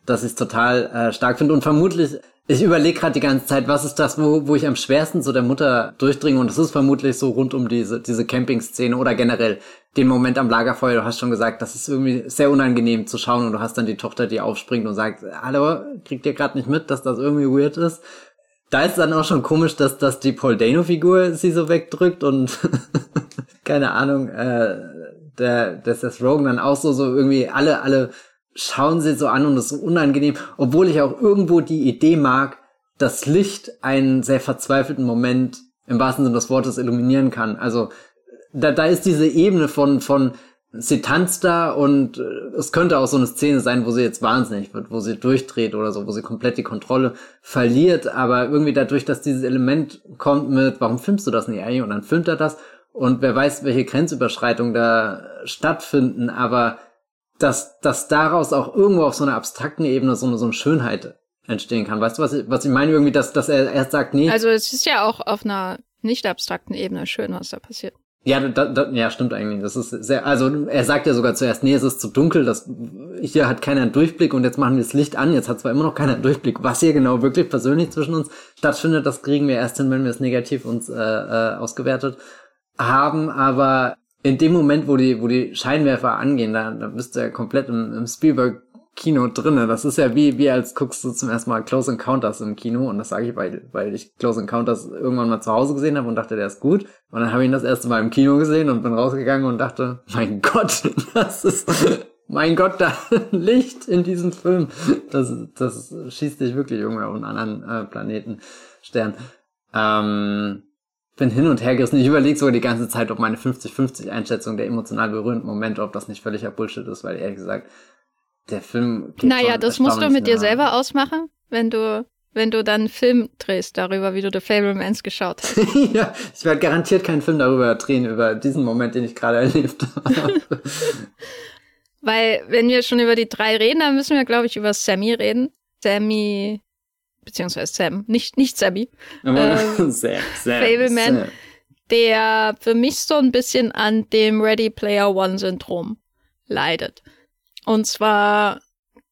Speaker 2: dass ich es total äh, stark finde und vermutlich ich überlege gerade die ganze Zeit, was ist das, wo, wo ich am schwersten so der Mutter durchdringe und es ist vermutlich so rund um diese, diese Camping-Szene oder generell den Moment am Lagerfeuer. Du hast schon gesagt, das ist irgendwie sehr unangenehm zu schauen und du hast dann die Tochter, die aufspringt und sagt, hallo, kriegt ihr gerade nicht mit, dass das irgendwie weird ist? Da ist dann auch schon komisch, dass, dass die Paul Dano-Figur sie so wegdrückt und keine Ahnung, äh, der, dass das Rogan dann auch so, so irgendwie alle, alle schauen sie so an und es ist so unangenehm, obwohl ich auch irgendwo die Idee mag, dass Licht einen sehr verzweifelten Moment im wahrsten Sinne des Wortes illuminieren kann. Also da, da ist diese Ebene von, von sie tanzt da und äh, es könnte auch so eine Szene sein, wo sie jetzt wahnsinnig wird, wo sie durchdreht oder so, wo sie komplett die Kontrolle verliert, aber irgendwie dadurch, dass dieses Element kommt mit, warum filmst du das nicht eigentlich? Und dann filmt er das und wer weiß, welche Grenzüberschreitungen da stattfinden, aber dass, dass daraus auch irgendwo auf so einer abstrakten Ebene so eine, so eine Schönheit entstehen kann. Weißt du, was ich, was ich meine? Irgendwie, dass, dass er erst sagt, nee.
Speaker 1: Also es ist ja auch auf einer nicht abstrakten Ebene schön, was da passiert.
Speaker 2: Ja, da, da, ja, stimmt eigentlich. Das ist sehr, also er sagt ja sogar zuerst, nee, es ist zu dunkel, das, hier hat keiner einen Durchblick und jetzt machen wir das Licht an, jetzt hat zwar immer noch keiner einen Durchblick. Was hier genau wirklich persönlich zwischen uns stattfindet, das kriegen wir erst hin, wenn wir es negativ uns äh, äh, ausgewertet haben, aber in dem Moment, wo die, wo die Scheinwerfer angehen, da, da bist du ja komplett im, im Spielberg Kino drinne. Das ist ja wie, wie als guckst du zum ersten Mal Close Encounters im Kino und das sage ich, weil, weil ich Close Encounters irgendwann mal zu Hause gesehen habe und dachte, der ist gut. Und dann habe ich ihn das erste Mal im Kino gesehen und bin rausgegangen und dachte, mein Gott, das ist, mein Gott, da Licht in diesem Film. Das, das schießt dich wirklich irgendwie auf einen anderen äh, Planeten, Stern. Ähm, bin hin und her gerissen. Ich überlege sogar die ganze Zeit, ob meine 50-50 Einschätzung der emotional berührenden Momente, ob das nicht völliger Bullshit ist, weil ehrlich gesagt, der Film.
Speaker 1: Naja, das musst du mit dir selber ausmachen, wenn du, wenn du dann einen Film drehst darüber, wie du The Fablemans geschaut hast.
Speaker 2: ja, ich werde garantiert keinen Film darüber drehen, über diesen Moment, den ich gerade erlebt habe.
Speaker 1: weil, wenn wir schon über die drei reden, dann müssen wir, glaube ich, über Sammy reden. Sammy beziehungsweise Sam, nicht, nicht Sammy. Ähm, Sam, Sam, Fableman, Sam. der für mich so ein bisschen an dem Ready Player One Syndrom leidet. Und zwar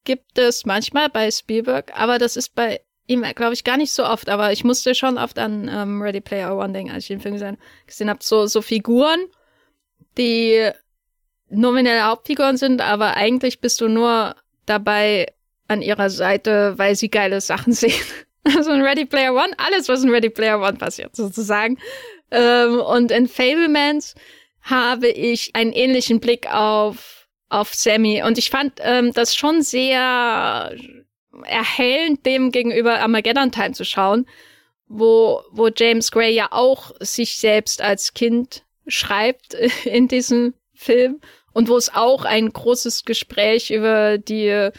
Speaker 1: gibt es manchmal bei Spielberg, aber das ist bei ihm, glaube ich, gar nicht so oft, aber ich musste schon oft an ähm, Ready Player One denken, als ich den Film gesehen, gesehen habe. So, so Figuren, die nominelle Hauptfiguren sind, aber eigentlich bist du nur dabei, an ihrer Seite, weil sie geile Sachen sehen. Also in Ready Player One, alles, was in Ready Player One passiert, sozusagen. Ähm, und in Fablemans habe ich einen ähnlichen Blick auf, auf Sammy. Und ich fand ähm, das schon sehr erhellend, dem gegenüber Armageddon Time zu schauen, wo, wo James Gray ja auch sich selbst als Kind schreibt in diesem Film und wo es auch ein großes Gespräch über die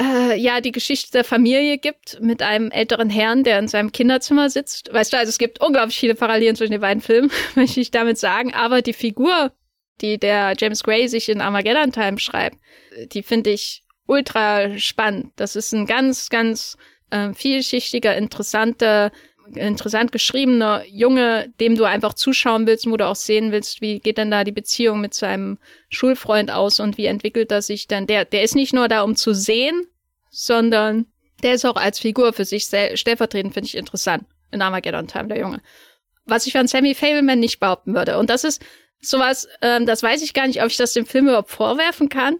Speaker 1: äh, ja die Geschichte der Familie gibt mit einem älteren Herrn, der in seinem Kinderzimmer sitzt. Weißt du, also es gibt unglaublich viele Parallelen zwischen den beiden Filmen, möchte ich damit sagen. Aber die Figur, die der James Gray sich in Armageddon Time schreibt, die finde ich ultra spannend. Das ist ein ganz, ganz äh, vielschichtiger, interessanter interessant geschriebener Junge, dem du einfach zuschauen willst, wo du auch sehen willst, wie geht denn da die Beziehung mit seinem Schulfreund aus und wie entwickelt er sich dann. Der, der ist nicht nur da, um zu sehen, sondern der ist auch als Figur für sich stellvertretend, finde ich interessant. In Armageddon Time, der Junge. Was ich von Sammy Fableman nicht behaupten würde. Und das ist sowas, ähm, das weiß ich gar nicht, ob ich das dem Film überhaupt vorwerfen kann.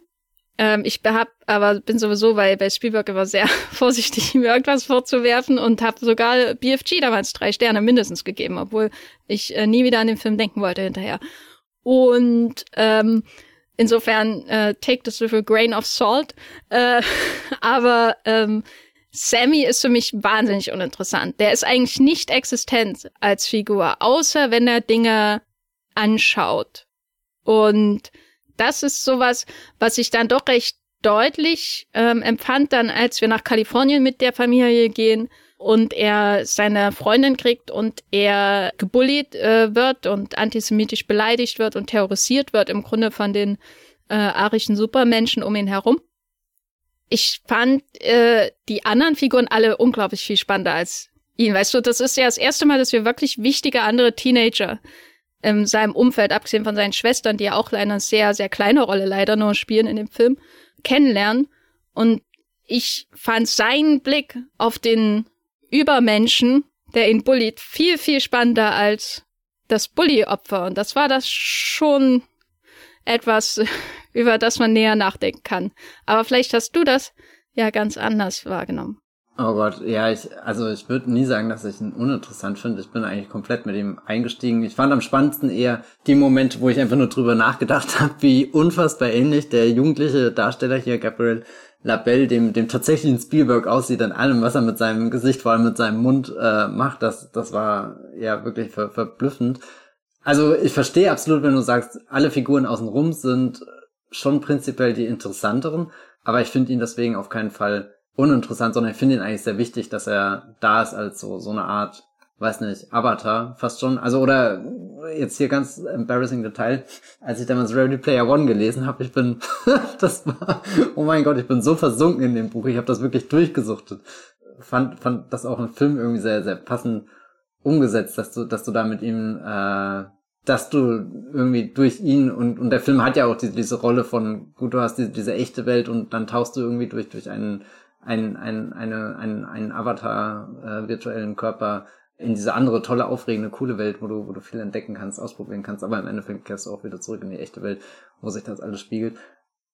Speaker 1: Ähm, ich hab, aber bin sowieso bei, bei Spielberg immer sehr vorsichtig, mir irgendwas vorzuwerfen und habe sogar BFG damals drei Sterne mindestens gegeben, obwohl ich äh, nie wieder an den Film denken wollte hinterher. Und ähm, insofern äh, take this with a grain of salt. Äh, aber ähm, Sammy ist für mich wahnsinnig uninteressant. Der ist eigentlich nicht existent als Figur, außer wenn er Dinge anschaut. Und das ist sowas, was ich dann doch recht deutlich ähm, empfand dann, als wir nach Kalifornien mit der Familie gehen und er seine Freundin kriegt und er gebullied äh, wird und antisemitisch beleidigt wird und terrorisiert wird, im Grunde von den äh, arischen Supermenschen um ihn herum. Ich fand äh, die anderen Figuren alle unglaublich viel spannender als ihn. Weißt du, das ist ja das erste Mal, dass wir wirklich wichtige andere Teenager in seinem Umfeld, abgesehen von seinen Schwestern, die ja auch leider eine sehr, sehr kleine Rolle leider nur spielen in dem Film, kennenlernen. Und ich fand seinen Blick auf den Übermenschen, der ihn bullied, viel, viel spannender als das Bully-Opfer. Und das war das schon etwas, über das man näher nachdenken kann. Aber vielleicht hast du das ja ganz anders wahrgenommen.
Speaker 2: Oh Gott, ja, ich, also ich würde nie sagen, dass ich ihn uninteressant finde. Ich bin eigentlich komplett mit ihm eingestiegen. Ich fand am spannendsten eher die Momente, wo ich einfach nur drüber nachgedacht habe, wie unfassbar ähnlich der jugendliche Darsteller hier, Gabriel Labelle, dem, dem tatsächlichen Spielberg aussieht an allem, was er mit seinem Gesicht, vor allem mit seinem Mund äh, macht. Das, das war ja wirklich ver verblüffend. Also ich verstehe absolut, wenn du sagst, alle Figuren außenrum sind schon prinzipiell die interessanteren, aber ich finde ihn deswegen auf keinen Fall uninteressant, sondern ich finde ihn eigentlich sehr wichtig, dass er da ist als so, so eine Art, weiß nicht, Avatar fast schon. Also oder jetzt hier ganz embarrassing Detail, als ich damals Ready Player One gelesen habe, ich bin, das war, oh mein Gott, ich bin so versunken in dem Buch, ich habe das wirklich durchgesuchtet. Fand, fand das auch im Film irgendwie sehr, sehr passend umgesetzt, dass du, dass du da mit ihm, äh, dass du irgendwie durch ihn und, und der Film hat ja auch diese, diese Rolle von, gut, du hast diese, diese echte Welt und dann tauchst du irgendwie durch, durch einen ein, ein, eine, ein, einen Avatar äh, virtuellen Körper in diese andere tolle, aufregende, coole Welt, wo du, wo du viel entdecken kannst, ausprobieren kannst, aber im Endeffekt kehrst du auch wieder zurück in die echte Welt, wo sich das alles spiegelt.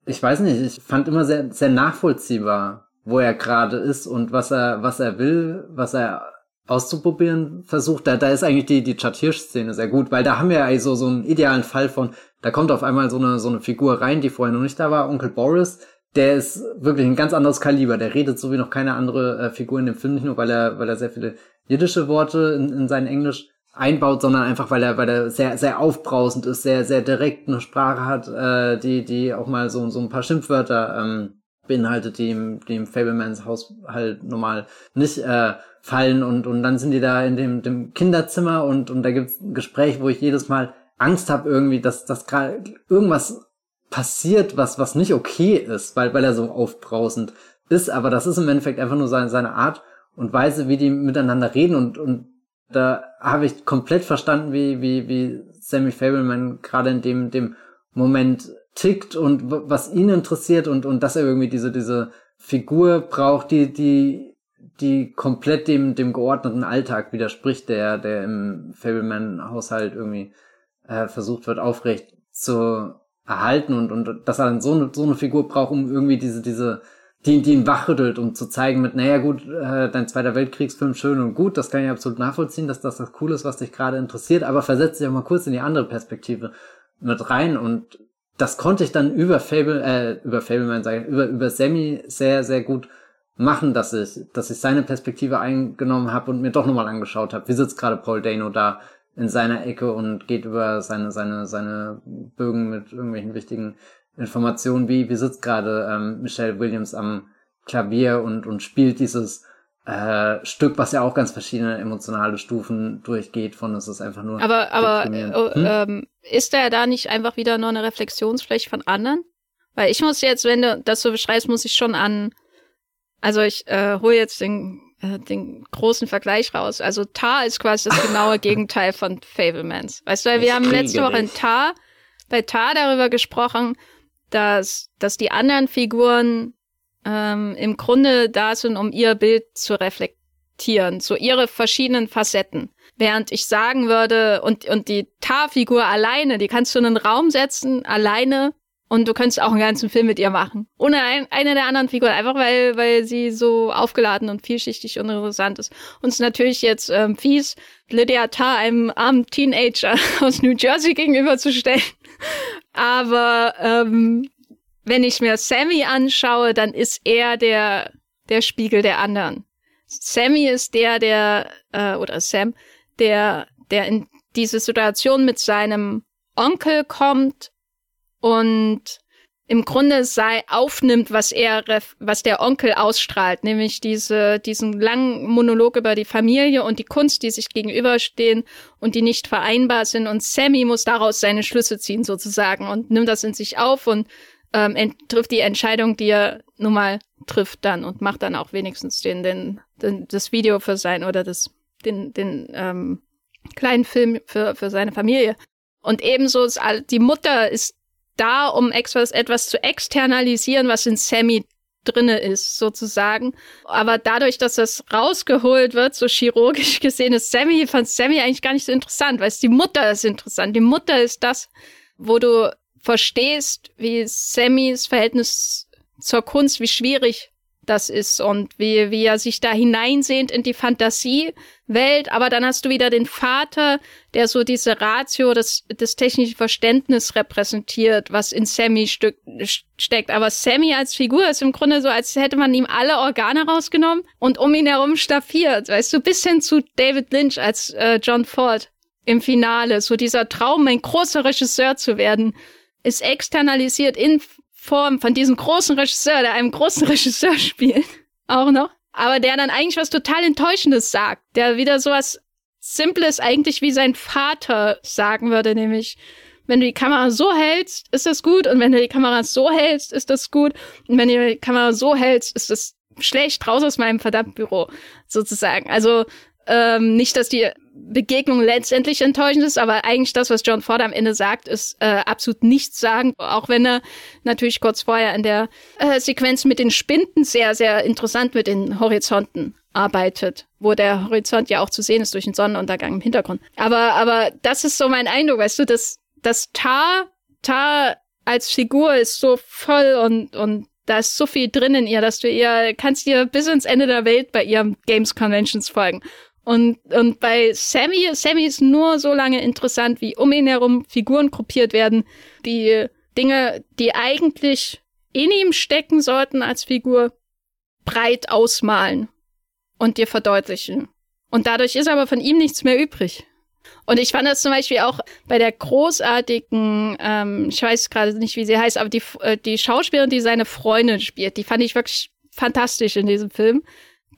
Speaker 2: Ich weiß nicht, ich fand immer sehr, sehr nachvollziehbar, wo er gerade ist und was er, was er will, was er auszuprobieren versucht. Da, da ist eigentlich die, die Chad Hirsch-Szene sehr gut, weil da haben wir ja so, so einen idealen Fall von, da kommt auf einmal so eine, so eine Figur rein, die vorher noch nicht da war, Onkel Boris, der ist wirklich ein ganz anderes Kaliber. Der redet so wie noch keine andere äh, Figur in dem Film, nicht nur weil er, weil er sehr viele jiddische Worte in, in sein Englisch einbaut, sondern einfach weil er, weil er sehr, sehr aufbrausend ist, sehr, sehr direkt eine Sprache hat, äh, die, die auch mal so, so ein paar Schimpfwörter ähm, beinhaltet, die im, die im Fablemans Haus halt normal nicht äh, fallen und, und dann sind die da in dem, dem Kinderzimmer und, und da gibt's ein Gespräch, wo ich jedes Mal Angst habe irgendwie, dass, dass gerade irgendwas passiert was, was nicht okay ist, weil, weil er so aufbrausend ist, aber das ist im Endeffekt einfach nur seine, seine Art und Weise, wie die miteinander reden und, und da habe ich komplett verstanden, wie, wie, wie Sammy Fableman gerade in dem, dem Moment tickt und was ihn interessiert und, und dass er irgendwie diese, diese Figur braucht, die, die, die komplett dem, dem geordneten Alltag widerspricht, der, der im Fableman-Haushalt irgendwie äh, versucht wird, aufrecht zu erhalten und, und dass er dann so eine, so eine Figur braucht, um irgendwie diese, diese, die, die ihn wachrüttelt, um zu zeigen mit, naja gut, äh, dein Zweiter Weltkriegsfilm schön und gut, das kann ich absolut nachvollziehen, dass das das Coole ist, was dich gerade interessiert, aber versetz dich auch mal kurz in die andere Perspektive mit rein und das konnte ich dann über Fable, äh, über Fableman sagen, über, über Sammy sehr, sehr gut machen, dass ich, dass ich seine Perspektive eingenommen habe und mir doch nochmal angeschaut habe, wie sitzt gerade Paul Dano da, in seiner Ecke und geht über seine, seine, seine Bögen mit irgendwelchen wichtigen Informationen, wie, wie sitzt gerade ähm, Michelle Williams am Klavier und, und spielt dieses äh, Stück, was ja auch ganz verschiedene emotionale Stufen durchgeht, von es ist einfach nur.
Speaker 1: Aber, aber äh, hm? ähm, ist da da nicht einfach wieder nur eine Reflexionsfläche von anderen? Weil ich muss jetzt, wenn du das so beschreibst, muss ich schon an, also ich äh, hole jetzt den äh, den großen Vergleich raus. Also Tar ist quasi das genaue Gegenteil von Fablemans. Weißt du, wir haben letzte Woche in Tar, bei Tar darüber gesprochen, dass, dass die anderen Figuren ähm, im Grunde da sind, um ihr Bild zu reflektieren, so ihre verschiedenen Facetten. Während ich sagen würde, und, und die Tar-Figur alleine, die kannst du in einen Raum setzen, alleine, und du könntest auch einen ganzen Film mit ihr machen. Ohne ein, eine der anderen Figuren. Einfach weil, weil sie so aufgeladen und vielschichtig und interessant ist. Und es ist natürlich jetzt ähm, fies, Lydia Tarr einem armen Teenager aus New Jersey gegenüberzustellen. Aber ähm, wenn ich mir Sammy anschaue, dann ist er der, der Spiegel der anderen. Sammy ist der, der, äh, oder Sam, der, der in diese Situation mit seinem Onkel kommt und im Grunde sei aufnimmt, was er, was der Onkel ausstrahlt, nämlich diese, diesen langen Monolog über die Familie und die Kunst, die sich gegenüberstehen und die nicht vereinbar sind. Und Sammy muss daraus seine Schlüsse ziehen sozusagen und nimmt das in sich auf und ähm, trifft die Entscheidung, die er nun mal trifft dann und macht dann auch wenigstens den, den, den das Video für sein oder das, den, den ähm, kleinen Film für, für seine Familie. Und ebenso ist die Mutter ist da, um etwas, etwas zu externalisieren, was in Sammy drinne ist, sozusagen. Aber dadurch, dass das rausgeholt wird, so chirurgisch gesehen, ist Sammy, fand Sammy eigentlich gar nicht so interessant, weil es die Mutter ist interessant. Die Mutter ist das, wo du verstehst, wie Sammys Verhältnis zur Kunst, wie schwierig das ist und wie, wie er sich da hineinsehnt in die Fantasiewelt. Aber dann hast du wieder den Vater, der so diese Ratio, das, das technische Verständnis repräsentiert, was in Sammy stück, steckt. Aber Sammy als Figur ist im Grunde so, als hätte man ihm alle Organe rausgenommen und um ihn herum staffiert. Weißt du, bis hin zu David Lynch als äh, John Ford im Finale. So dieser Traum, ein großer Regisseur zu werden, ist externalisiert in Form von diesem großen Regisseur, der einem großen Regisseur spielt, auch noch, aber der dann eigentlich was total Enttäuschendes sagt, der wieder sowas Simples eigentlich wie sein Vater sagen würde, nämlich, wenn du die Kamera so hältst, ist das gut, und wenn du die Kamera so hältst, ist das gut, und wenn du die Kamera so hältst, ist das schlecht raus aus meinem verdammten Büro, sozusagen. Also ähm, nicht, dass die Begegnung letztendlich enttäuschend ist, aber eigentlich das, was John Ford am Ende sagt, ist äh, absolut nichts sagen, auch wenn er natürlich kurz vorher in der äh, Sequenz mit den Spinden sehr, sehr interessant mit den Horizonten arbeitet, wo der Horizont ja auch zu sehen ist durch den Sonnenuntergang im Hintergrund. Aber, aber das ist so mein Eindruck, weißt du, dass das Tar, Tar als Figur ist so voll und, und da ist so viel drin in ihr, dass du ihr, kannst ihr bis ins Ende der Welt bei ihrem Games Conventions folgen. Und, und bei Sammy, Sammy ist nur so lange interessant, wie um ihn herum Figuren gruppiert werden, die Dinge, die eigentlich in ihm stecken sollten als Figur, breit ausmalen und dir verdeutlichen. Und dadurch ist aber von ihm nichts mehr übrig. Und ich fand das zum Beispiel auch bei der großartigen, ähm, ich weiß gerade nicht, wie sie heißt, aber die, äh, die Schauspielerin, die seine Freundin spielt, die fand ich wirklich fantastisch in diesem Film.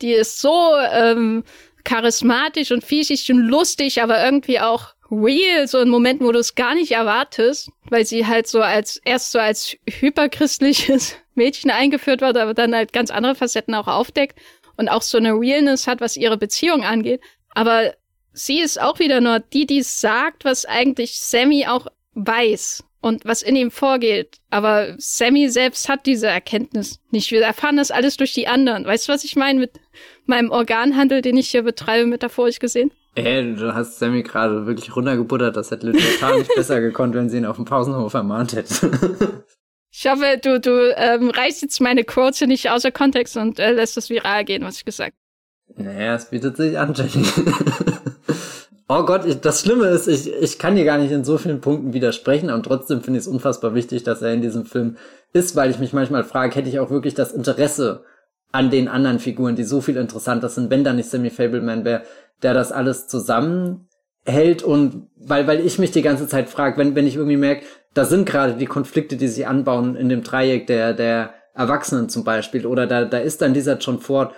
Speaker 1: Die ist so ähm, charismatisch und vielschichtig und lustig, aber irgendwie auch real, so in Momenten, wo du es gar nicht erwartest, weil sie halt so als, erst so als hyperchristliches Mädchen eingeführt wird, aber dann halt ganz andere Facetten auch aufdeckt und auch so eine Realness hat, was ihre Beziehung angeht. Aber sie ist auch wieder nur die, die sagt, was eigentlich Sammy auch weiß und was in ihm vorgeht. Aber Sammy selbst hat diese Erkenntnis nicht. Wir erfahren das alles durch die anderen. Weißt du, was ich meine mit meinem Organhandel, den ich hier betreibe, metaphorisch gesehen?
Speaker 2: Ey, du hast Sammy gerade wirklich runtergebuttert. Das hätte total nicht besser gekonnt, wenn sie ihn auf dem Pausenhof ermahnt hätte.
Speaker 1: ich hoffe, du, du ähm, reißt jetzt meine Quote nicht außer Kontext und äh, lässt das viral gehen, was ich gesagt
Speaker 2: habe. Naja, es bietet sich an, Jenny. Oh Gott, ich, das Schlimme ist, ich, ich kann dir gar nicht in so vielen Punkten widersprechen und trotzdem finde ich es unfassbar wichtig, dass er in diesem Film ist, weil ich mich manchmal frage, hätte ich auch wirklich das Interesse an den anderen Figuren, die so viel interessanter sind, wenn da nicht Sammy Fableman wäre, der das alles zusammenhält und weil, weil ich mich die ganze Zeit frage, wenn, wenn ich irgendwie merke, da sind gerade die Konflikte, die sich anbauen in dem Dreieck der, der Erwachsenen zum Beispiel oder da, da ist dann dieser John Ford,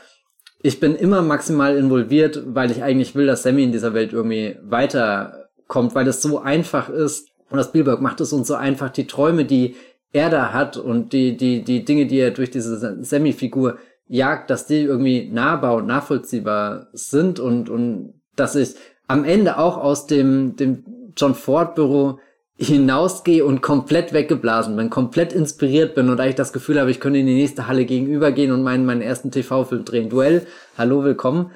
Speaker 2: ich bin immer maximal involviert, weil ich eigentlich will, dass Sammy in dieser Welt irgendwie weiterkommt, weil es so einfach ist. Und das Spielberg macht es uns so einfach, die Träume, die er da hat und die, die, die Dinge, die er durch diese Sammy-Figur jagt, dass die irgendwie nahbar und nachvollziehbar sind und, und dass ich am Ende auch aus dem, dem John Ford Büro hinausgehe und komplett weggeblasen bin, komplett inspiriert bin und eigentlich das Gefühl habe, ich könnte in die nächste Halle gegenübergehen und meinen, meinen ersten TV-Film drehen. Duell, hallo, willkommen.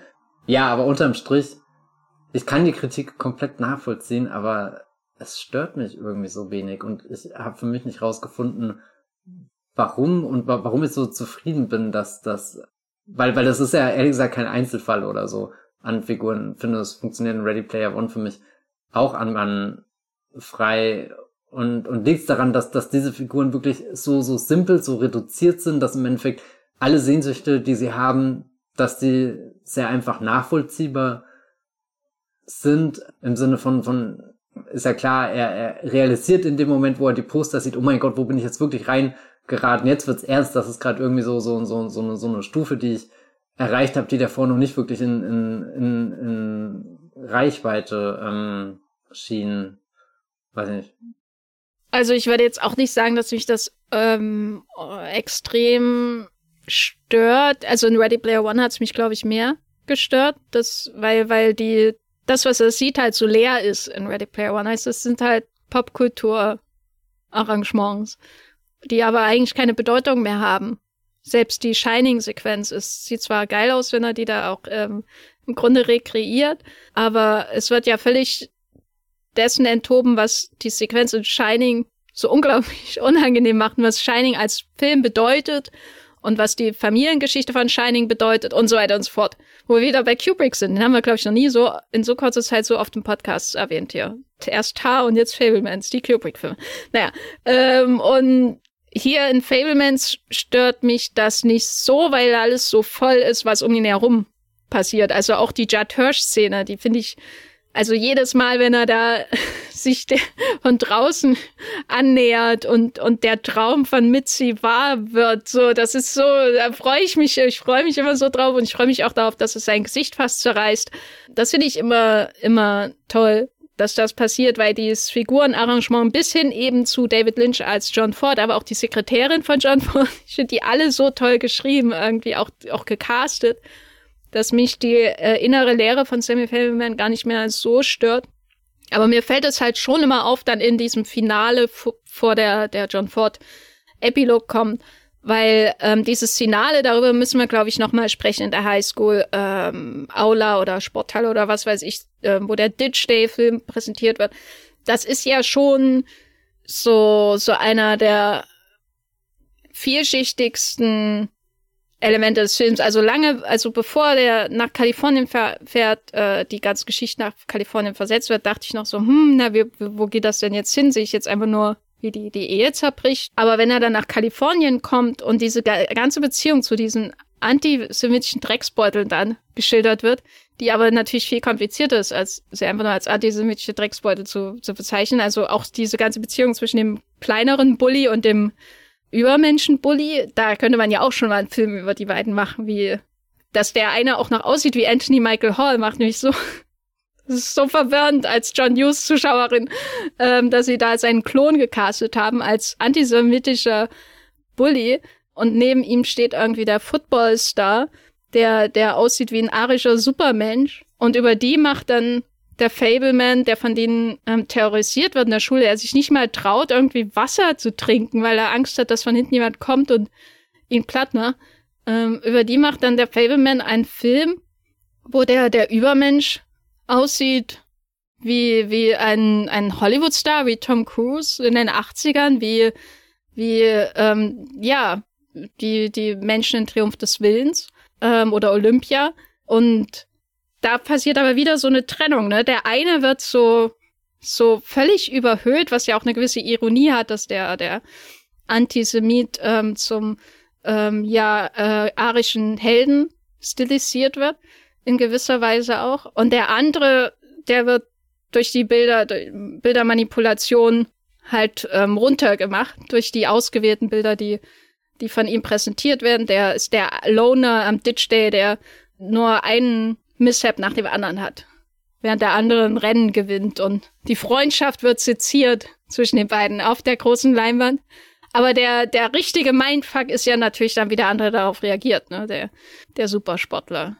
Speaker 2: Ja, aber unterm Strich, ich kann die Kritik komplett nachvollziehen, aber es stört mich irgendwie so wenig und ich habe für mich nicht rausgefunden, warum und wa warum ich so zufrieden bin, dass das, weil, weil das ist ja ehrlich gesagt kein Einzelfall oder so an Figuren. Ich finde, es funktioniert in Ready Player One für mich auch an, an frei und, und liegt daran, dass, dass diese Figuren wirklich so, so simpel, so reduziert sind, dass im Endeffekt alle Sehnsüchte, die sie haben, dass die sehr einfach nachvollziehbar sind, im Sinne von, von ist ja klar, er, er realisiert in dem Moment, wo er die Poster sieht, oh mein Gott, wo bin ich jetzt wirklich reingeraten? Jetzt wird's ernst, das ist gerade irgendwie so, so, so, so, eine, so eine Stufe, die ich erreicht habe, die davor noch nicht wirklich in, in, in, in Reichweite ähm, schien. Weiß nicht.
Speaker 1: Also ich werde jetzt auch nicht sagen, dass mich das ähm, extrem stört. Also in Ready Player One hat es mich, glaube ich, mehr gestört, das, weil, weil die, das, was er sieht, halt so leer ist in Ready Player One. Heißt, das sind halt Popkultur-Arrangements, die aber eigentlich keine Bedeutung mehr haben. Selbst die Shining-Sequenz ist, sieht zwar geil aus, wenn er die da auch ähm, im Grunde rekreiert, aber es wird ja völlig dessen enthoben, was die Sequenz in Shining so unglaublich unangenehm macht, was Shining als Film bedeutet und was die Familiengeschichte von Shining bedeutet und so weiter und so fort. Wo wir wieder bei Kubrick sind. Den haben wir, glaube ich, noch nie so in so kurzer Zeit so oft im Podcast erwähnt hier. Erst Tar und jetzt Fablemans, die Kubrick-Filme. Naja, ähm, und hier in Fablemans stört mich das nicht so, weil alles so voll ist, was um ihn herum passiert. Also auch die Judd Hirsch-Szene, die finde ich also jedes Mal, wenn er da sich von draußen annähert und, und der Traum von Mitzi wahr wird, so, das ist so, da freue ich mich, ich freue mich immer so drauf und ich freue mich auch darauf, dass es sein Gesicht fast zerreißt. Das finde ich immer, immer toll, dass das passiert, weil dieses Figurenarrangement bis hin eben zu David Lynch als John Ford, aber auch die Sekretärin von John Ford, ich finde die alle so toll geschrieben, irgendwie auch, auch gecastet dass mich die äh, innere Lehre von Sammy Fableman gar nicht mehr so stört. Aber mir fällt es halt schon immer auf, dann in diesem Finale vor der, der John Ford Epilog kommt, weil ähm, dieses Finale, darüber müssen wir, glaube ich, nochmal sprechen in der Highschool ähm, Aula oder Sporthalle oder was weiß ich, äh, wo der Ditch Day Film präsentiert wird. Das ist ja schon so, so einer der vielschichtigsten Elemente des Films. Also lange, also bevor der nach Kalifornien fährt, äh, die ganze Geschichte nach Kalifornien versetzt wird, dachte ich noch so, hm, na, wie, wo geht das denn jetzt hin? Sehe ich jetzt einfach nur, wie die, die Ehe zerbricht. Aber wenn er dann nach Kalifornien kommt und diese ganze Beziehung zu diesen antisemitischen Drecksbeuteln dann geschildert wird, die aber natürlich viel komplizierter ist, als sie einfach nur als antisemitische Drecksbeutel zu, zu bezeichnen. Also auch diese ganze Beziehung zwischen dem kleineren Bully und dem Übermenschen-Bully, da könnte man ja auch schon mal einen Film über die beiden machen, wie, dass der eine auch noch aussieht wie Anthony Michael Hall, macht nämlich so, das ist so verwirrend als John Hughes Zuschauerin, ähm, dass sie da seinen Klon gecastet haben als antisemitischer Bully und neben ihm steht irgendwie der Footballstar, der, der aussieht wie ein arischer Supermensch und über die macht dann der Fableman, der von denen ähm, terrorisiert wird in der Schule, er sich nicht mal traut, irgendwie Wasser zu trinken, weil er Angst hat, dass von hinten jemand kommt und ihn platt macht. Ähm, über die macht dann der Fableman einen Film, wo der, der Übermensch aussieht wie, wie ein, ein Hollywood-Star, wie Tom Cruise in den 80ern, wie, wie, ähm, ja, die, die Menschen in Triumph des Willens, ähm, oder Olympia. Und da passiert aber wieder so eine Trennung, ne? Der eine wird so, so völlig überhöht, was ja auch eine gewisse Ironie hat, dass der, der Antisemit ähm, zum ähm, ja äh, arischen Helden stilisiert wird, in gewisser Weise auch. Und der andere, der wird durch die Bilder, durch Bildermanipulation halt ähm, runtergemacht, durch die ausgewählten Bilder, die, die von ihm präsentiert werden. Der ist der Loner am Ditch Day, der nur einen Mishap nach dem anderen hat. Während der andere ein Rennen gewinnt und die Freundschaft wird seziert zwischen den beiden auf der großen Leinwand. Aber der, der richtige Mindfuck ist ja natürlich dann, wie der andere darauf reagiert, ne? Der, der Supersportler.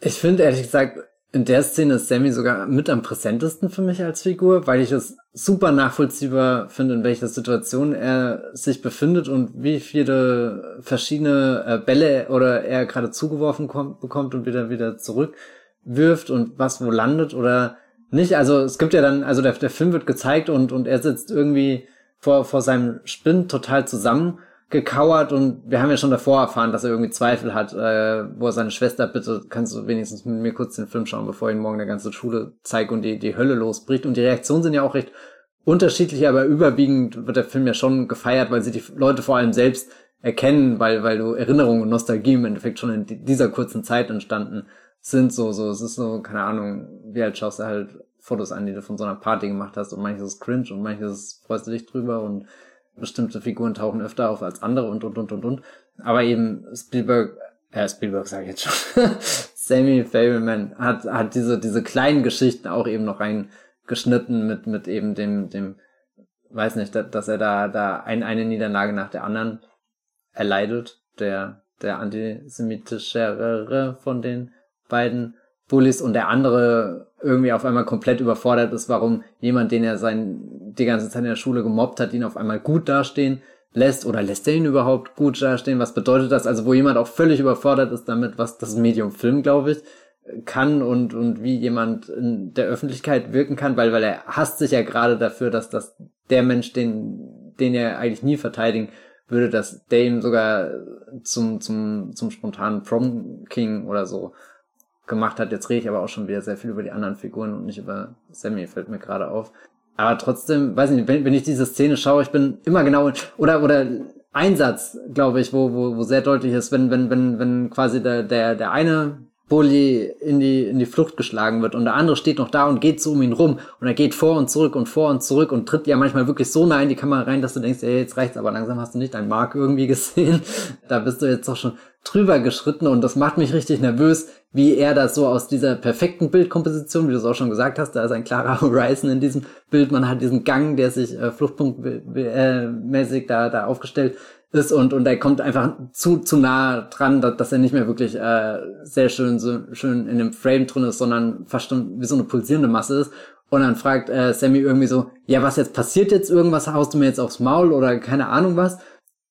Speaker 2: Ich finde ehrlich gesagt, in der Szene ist Sammy sogar mit am präsentesten für mich als Figur, weil ich es super nachvollziehbar finde, in welcher Situation er sich befindet und wie viele verschiedene äh, Bälle oder er gerade zugeworfen kommt, bekommt und wieder wieder zurückwirft und was wo landet oder nicht. Also es gibt ja dann, also der, der Film wird gezeigt und, und er sitzt irgendwie vor, vor seinem Spind total zusammen gekauert und wir haben ja schon davor erfahren, dass er irgendwie Zweifel hat, äh, wo er seine Schwester bitte, kannst du wenigstens mit mir kurz den Film schauen, bevor ich ihn morgen der ganze Schule zeigt und die, die Hölle losbricht. Und die Reaktionen sind ja auch recht unterschiedlich, aber überwiegend wird der Film ja schon gefeiert, weil sie die Leute vor allem selbst erkennen, weil, weil du Erinnerungen und Nostalgie im Endeffekt schon in dieser kurzen Zeit entstanden sind, so, so, es ist so, keine Ahnung, wie alt schaust du halt Fotos an, die du von so einer Party gemacht hast und manches ist cringe und manches freust du dich drüber und bestimmte Figuren tauchen öfter auf als andere und und und und und. Aber eben Spielberg, äh, Spielberg sage ich jetzt schon, Sammy Fableman hat, hat diese, diese kleinen Geschichten auch eben noch reingeschnitten mit, mit eben dem, dem, weiß nicht, dass er da, da ein, eine Niederlage nach der anderen erleidet, der, der antisemitischere von den beiden Bullies und der andere irgendwie auf einmal komplett überfordert ist, warum jemand, den er sein, die ganze Zeit in der Schule gemobbt hat, ihn auf einmal gut dastehen lässt oder lässt er ihn überhaupt gut dastehen? Was bedeutet das? Also wo jemand auch völlig überfordert ist damit, was das Medium Film, glaube ich, kann und, und wie jemand in der Öffentlichkeit wirken kann, weil, weil er hasst sich ja gerade dafür, dass das der Mensch, den, den er eigentlich nie verteidigen würde, dass der ihm sogar zum, zum, zum spontanen Prom King oder so gemacht hat. Jetzt rede ich aber auch schon wieder sehr viel über die anderen Figuren und nicht über Sammy, fällt mir gerade auf. Aber trotzdem, weiß nicht, wenn, wenn ich diese Szene schaue, ich bin immer genau, oder, oder Einsatz, glaube ich, wo, wo, wo sehr deutlich ist, wenn, wenn, wenn, wenn quasi der, der, der eine Bully in die, in die Flucht geschlagen wird und der andere steht noch da und geht so um ihn rum und er geht vor und zurück und vor und zurück und tritt ja manchmal wirklich so nah in die Kamera rein, dass du denkst, ey, jetzt reicht's, aber langsam hast du nicht dein Mark irgendwie gesehen. Da bist du jetzt doch schon drüber geschritten und das macht mich richtig nervös, wie er das so aus dieser perfekten Bildkomposition, wie du es auch schon gesagt hast, da ist ein klarer Horizon in diesem Bild, man hat diesen Gang, der sich äh, fluchtpunktmäßig da, da aufgestellt ist und, und er kommt einfach zu, zu nah dran, dass, dass er nicht mehr wirklich äh, sehr schön, so schön in dem Frame drin ist, sondern fast schon wie so eine pulsierende Masse ist. Und dann fragt äh, Sammy irgendwie so, ja, was jetzt passiert jetzt irgendwas, haust du mir jetzt aufs Maul oder keine Ahnung was?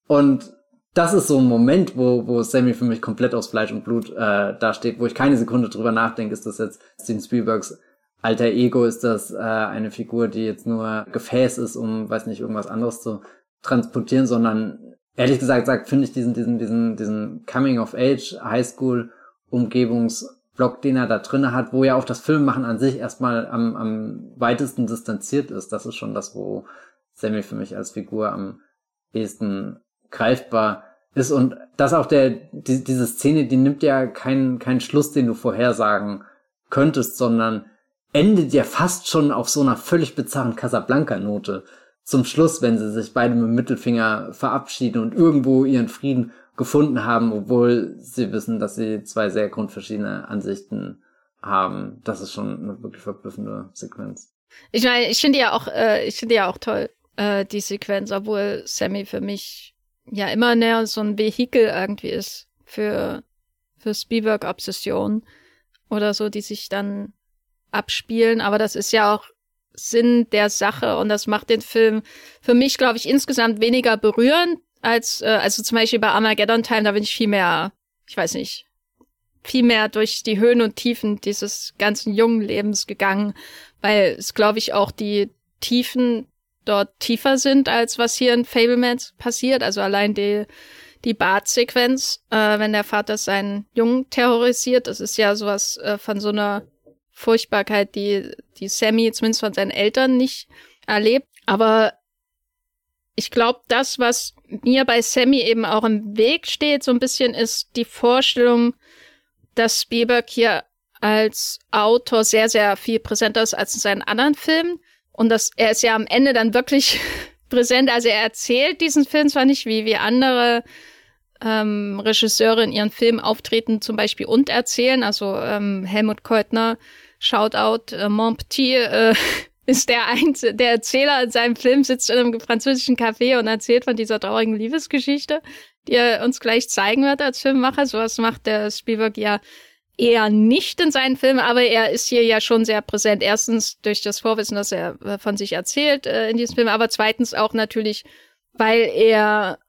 Speaker 2: Und das ist so ein Moment, wo, wo Sammy für mich komplett aus Fleisch und Blut äh, dasteht, wo ich keine Sekunde drüber nachdenke, ist das jetzt Steven Spielbergs alter Ego, ist das äh, eine Figur, die jetzt nur Gefäß ist, um, weiß nicht, irgendwas anderes zu transportieren, sondern ehrlich gesagt sagt, finde ich diesen, diesen, diesen, diesen Coming of Age Highschool Umgebungsblock, den er da drinne hat, wo ja auch das Filmmachen an sich erstmal am, am weitesten distanziert ist. Das ist schon das, wo Sammy für mich als Figur am ehesten greifbar ist. Und das auch der, die, diese Szene, die nimmt ja keinen, keinen Schluss, den du vorhersagen könntest, sondern endet ja fast schon auf so einer völlig bizarren Casablanca-Note zum Schluss, wenn sie sich beide mit dem Mittelfinger verabschieden und irgendwo ihren Frieden gefunden haben, obwohl sie wissen, dass sie zwei sehr grundverschiedene Ansichten haben. Das ist schon eine wirklich verblüffende Sequenz.
Speaker 1: Ich meine, ich finde ja auch, äh, ich finde ja auch toll, äh, die Sequenz, obwohl Sammy für mich ja immer näher so ein Vehikel irgendwie ist für, für Spielberg-Obsession oder so, die sich dann abspielen. Aber das ist ja auch Sinn der Sache und das macht den Film für mich, glaube ich, insgesamt weniger berührend als, äh, also zum Beispiel bei Armageddon Time, da bin ich viel mehr, ich weiß nicht, viel mehr durch die Höhen und Tiefen dieses ganzen jungen Lebens gegangen, weil es, glaube ich, auch die Tiefen dort tiefer sind, als was hier in Fablemans passiert. Also allein die, die Bart-Sequenz, äh, wenn der Vater seinen Jungen terrorisiert, das ist ja sowas äh, von so einer Furchtbarkeit, die, die Sammy zumindest von seinen Eltern nicht erlebt. Aber ich glaube, das, was mir bei Sammy eben auch im Weg steht, so ein bisschen ist die Vorstellung, dass Spielberg hier als Autor sehr, sehr viel präsenter ist als in seinen anderen Filmen. Und dass er ist ja am Ende dann wirklich präsent. Also er erzählt diesen Film zwar nicht wie, wie andere ähm, Regisseure in ihren Filmen auftreten zum Beispiel und erzählen. Also ähm, Helmut Keutner Shoutout, äh, Mon Petit äh, ist der Einzige, der Erzähler in seinem Film, sitzt in einem französischen Café und erzählt von dieser traurigen Liebesgeschichte, die er uns gleich zeigen wird als Filmemacher. Sowas macht der Spielberg ja eher nicht in seinen Filmen, aber er ist hier ja schon sehr präsent. Erstens durch das Vorwissen, dass er äh, von sich erzählt äh, in diesem Film, aber zweitens auch natürlich, weil er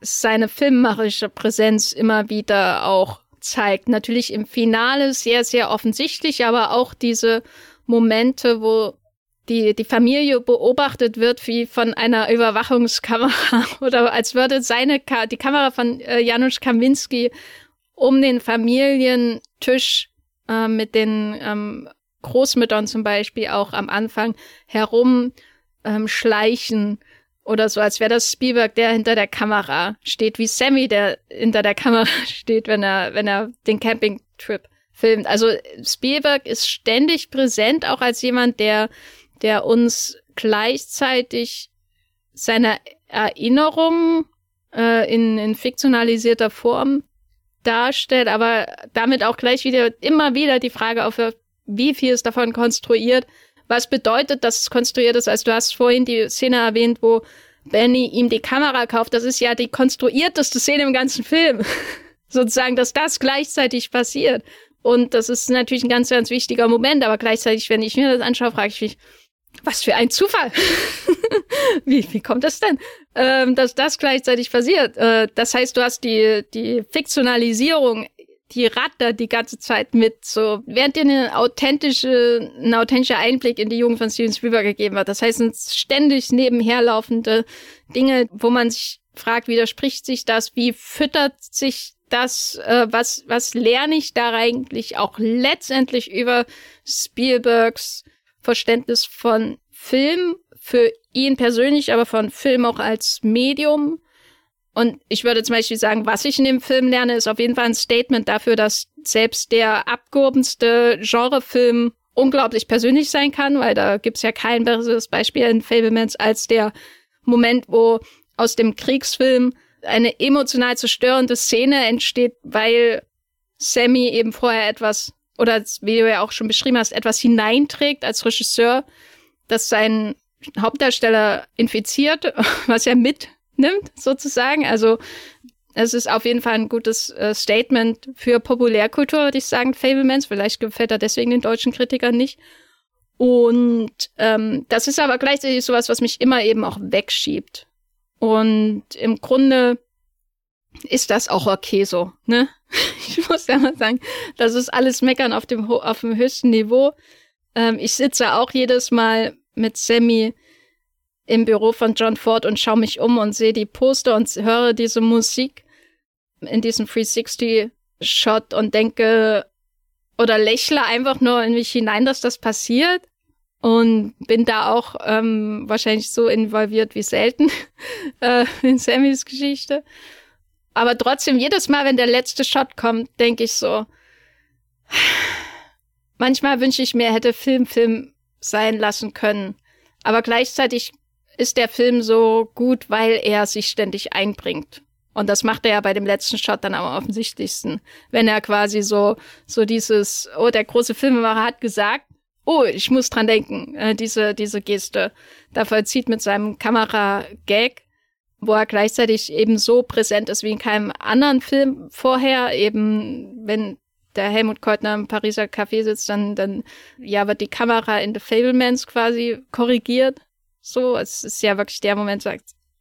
Speaker 1: seine filmmacherische Präsenz immer wieder auch zeigt. Natürlich im Finale sehr, sehr offensichtlich, aber auch diese Momente, wo die, die Familie beobachtet wird wie von einer Überwachungskamera oder als würde seine Ka die Kamera von äh, Janusz Kaminski um den Familientisch äh, mit den ähm, Großmüttern zum Beispiel auch am Anfang herum ähm, schleichen oder so, als wäre das Spielberg, der hinter der Kamera steht, wie Sammy, der hinter der Kamera steht, wenn er, wenn er den Campingtrip filmt. Also Spielberg ist ständig präsent, auch als jemand, der, der uns gleichzeitig seine Erinnerungen äh, in, in fiktionalisierter Form darstellt, aber damit auch gleich wieder immer wieder die Frage aufwirft, wie viel ist davon konstruiert, was bedeutet, dass es konstruiert ist. Also du hast vorhin die Szene erwähnt, wo Benny ihm die Kamera kauft. Das ist ja die konstruierteste Szene im ganzen Film. Sozusagen, dass das gleichzeitig passiert. Und das ist natürlich ein ganz, ganz wichtiger Moment, aber gleichzeitig, wenn ich mir das anschaue, frage ich mich, was für ein Zufall. wie, wie kommt das denn, ähm, dass das gleichzeitig passiert? Äh, das heißt, du hast die, die Fiktionalisierung, die rattert die ganze Zeit mit, so, während dir eine authentische, ein authentischer Einblick in die Jugend von Steven Spielberg gegeben wird. Das heißt, sind ständig nebenherlaufende Dinge, wo man sich fragt, widerspricht sich das? Wie füttert sich das, äh, was, was lerne ich da eigentlich auch letztendlich über Spielbergs Verständnis von Film, für ihn persönlich, aber von Film auch als Medium. Und ich würde zum Beispiel sagen, was ich in dem Film lerne, ist auf jeden Fall ein Statement dafür, dass selbst der abgehobenste Genrefilm unglaublich persönlich sein kann, weil da gibt's ja kein besseres Beispiel in Fablemans als der Moment, wo aus dem Kriegsfilm eine emotional zerstörende Szene entsteht, weil Sammy eben vorher etwas oder wie du ja auch schon beschrieben hast, etwas hineinträgt als Regisseur, das seinen Hauptdarsteller infiziert, was er mitnimmt, sozusagen. Also es ist auf jeden Fall ein gutes äh, Statement für Populärkultur, würde ich sagen, Fablemans. Vielleicht gefällt er deswegen den deutschen Kritikern nicht. Und ähm, das ist aber gleichzeitig sowas, was mich immer eben auch wegschiebt. Und im Grunde ist das auch okay so, ne? Ich muss ja mal sagen, das ist alles Meckern auf dem, auf dem höchsten Niveau. Ähm, ich sitze auch jedes Mal mit Sammy im Büro von John Ford und schaue mich um und sehe die Poster und höre diese Musik in diesem 360-Shot und denke oder lächle einfach nur in mich hinein, dass das passiert. Und bin da auch ähm, wahrscheinlich so involviert wie selten äh, in Sammys Geschichte. Aber trotzdem, jedes Mal, wenn der letzte Shot kommt, denke ich so, manchmal wünsche ich mir, hätte Film Film sein lassen können. Aber gleichzeitig ist der Film so gut, weil er sich ständig einbringt. Und das macht er ja bei dem letzten Shot dann am offensichtlichsten. Wenn er quasi so, so dieses, oh, der große Filmemacher hat gesagt, oh, ich muss dran denken, äh, diese, diese Geste. Da vollzieht mit seinem Kamera-Gag wo er gleichzeitig eben so präsent ist wie in keinem anderen Film vorher. Eben, wenn der Helmut Keutner im Pariser Café sitzt, dann, dann, ja, wird die Kamera in The Fablemans quasi korrigiert. So, es ist ja wirklich der Moment,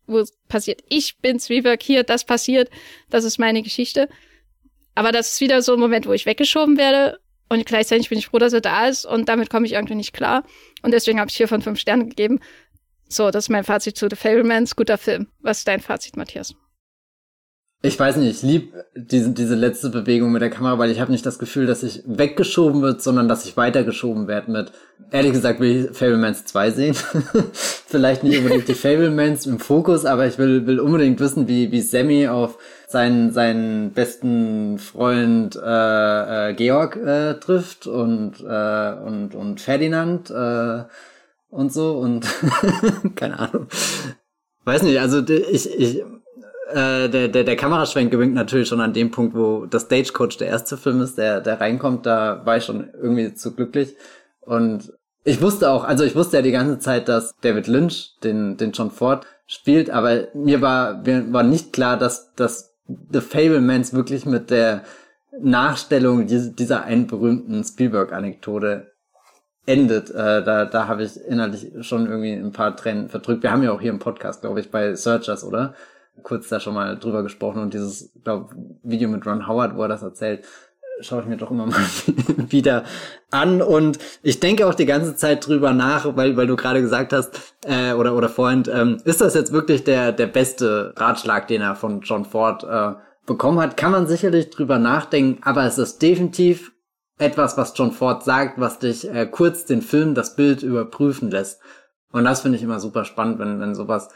Speaker 1: wo es passiert, ich bin Spielberg, hier, das passiert, das ist meine Geschichte. Aber das ist wieder so ein Moment, wo ich weggeschoben werde und gleichzeitig bin ich froh, dass er da ist und damit komme ich irgendwie nicht klar. Und deswegen habe ich vier von fünf Sternen gegeben. So, das ist mein Fazit zu The Fablemans. Guter Film. Was ist dein Fazit, Matthias?
Speaker 2: Ich weiß nicht, ich liebe diese, diese letzte Bewegung mit der Kamera, weil ich habe nicht das Gefühl, dass ich weggeschoben wird, sondern dass ich weitergeschoben werde mit, ehrlich gesagt will ich Fablemans 2 sehen. Vielleicht nicht unbedingt die Fablemans im Fokus, aber ich will, will unbedingt wissen, wie, wie Sammy auf seinen, seinen besten Freund äh, äh, Georg äh, trifft und, äh, und, und Ferdinand. Äh, und so und keine Ahnung. Weiß nicht, also ich, ich äh, der, der, der Kameraschwenk gewinnt natürlich schon an dem Punkt, wo das Stagecoach der erste Film ist, der, der reinkommt, da war ich schon irgendwie zu glücklich. Und ich wusste auch, also ich wusste ja die ganze Zeit, dass David Lynch den, den John Ford spielt, aber mir war, mir war nicht klar, dass, dass The Fablemans wirklich mit der Nachstellung dieser einen berühmten Spielberg-Anekdote endet. Äh, da da habe ich innerlich schon irgendwie ein paar Tränen verdrückt. Wir haben ja auch hier im Podcast, glaube ich, bei Searchers, oder? Kurz da schon mal drüber gesprochen und dieses, glaube Video mit Ron Howard, wo er das erzählt, schaue ich mir doch immer mal wieder an und ich denke auch die ganze Zeit drüber nach, weil weil du gerade gesagt hast äh, oder oder vorhin ähm, ist das jetzt wirklich der der beste Ratschlag, den er von John Ford äh, bekommen hat, kann man sicherlich drüber nachdenken, aber es ist definitiv etwas, was John Ford sagt, was dich äh, kurz den Film, das Bild überprüfen lässt. Und das finde ich immer super spannend, wenn, wenn sowas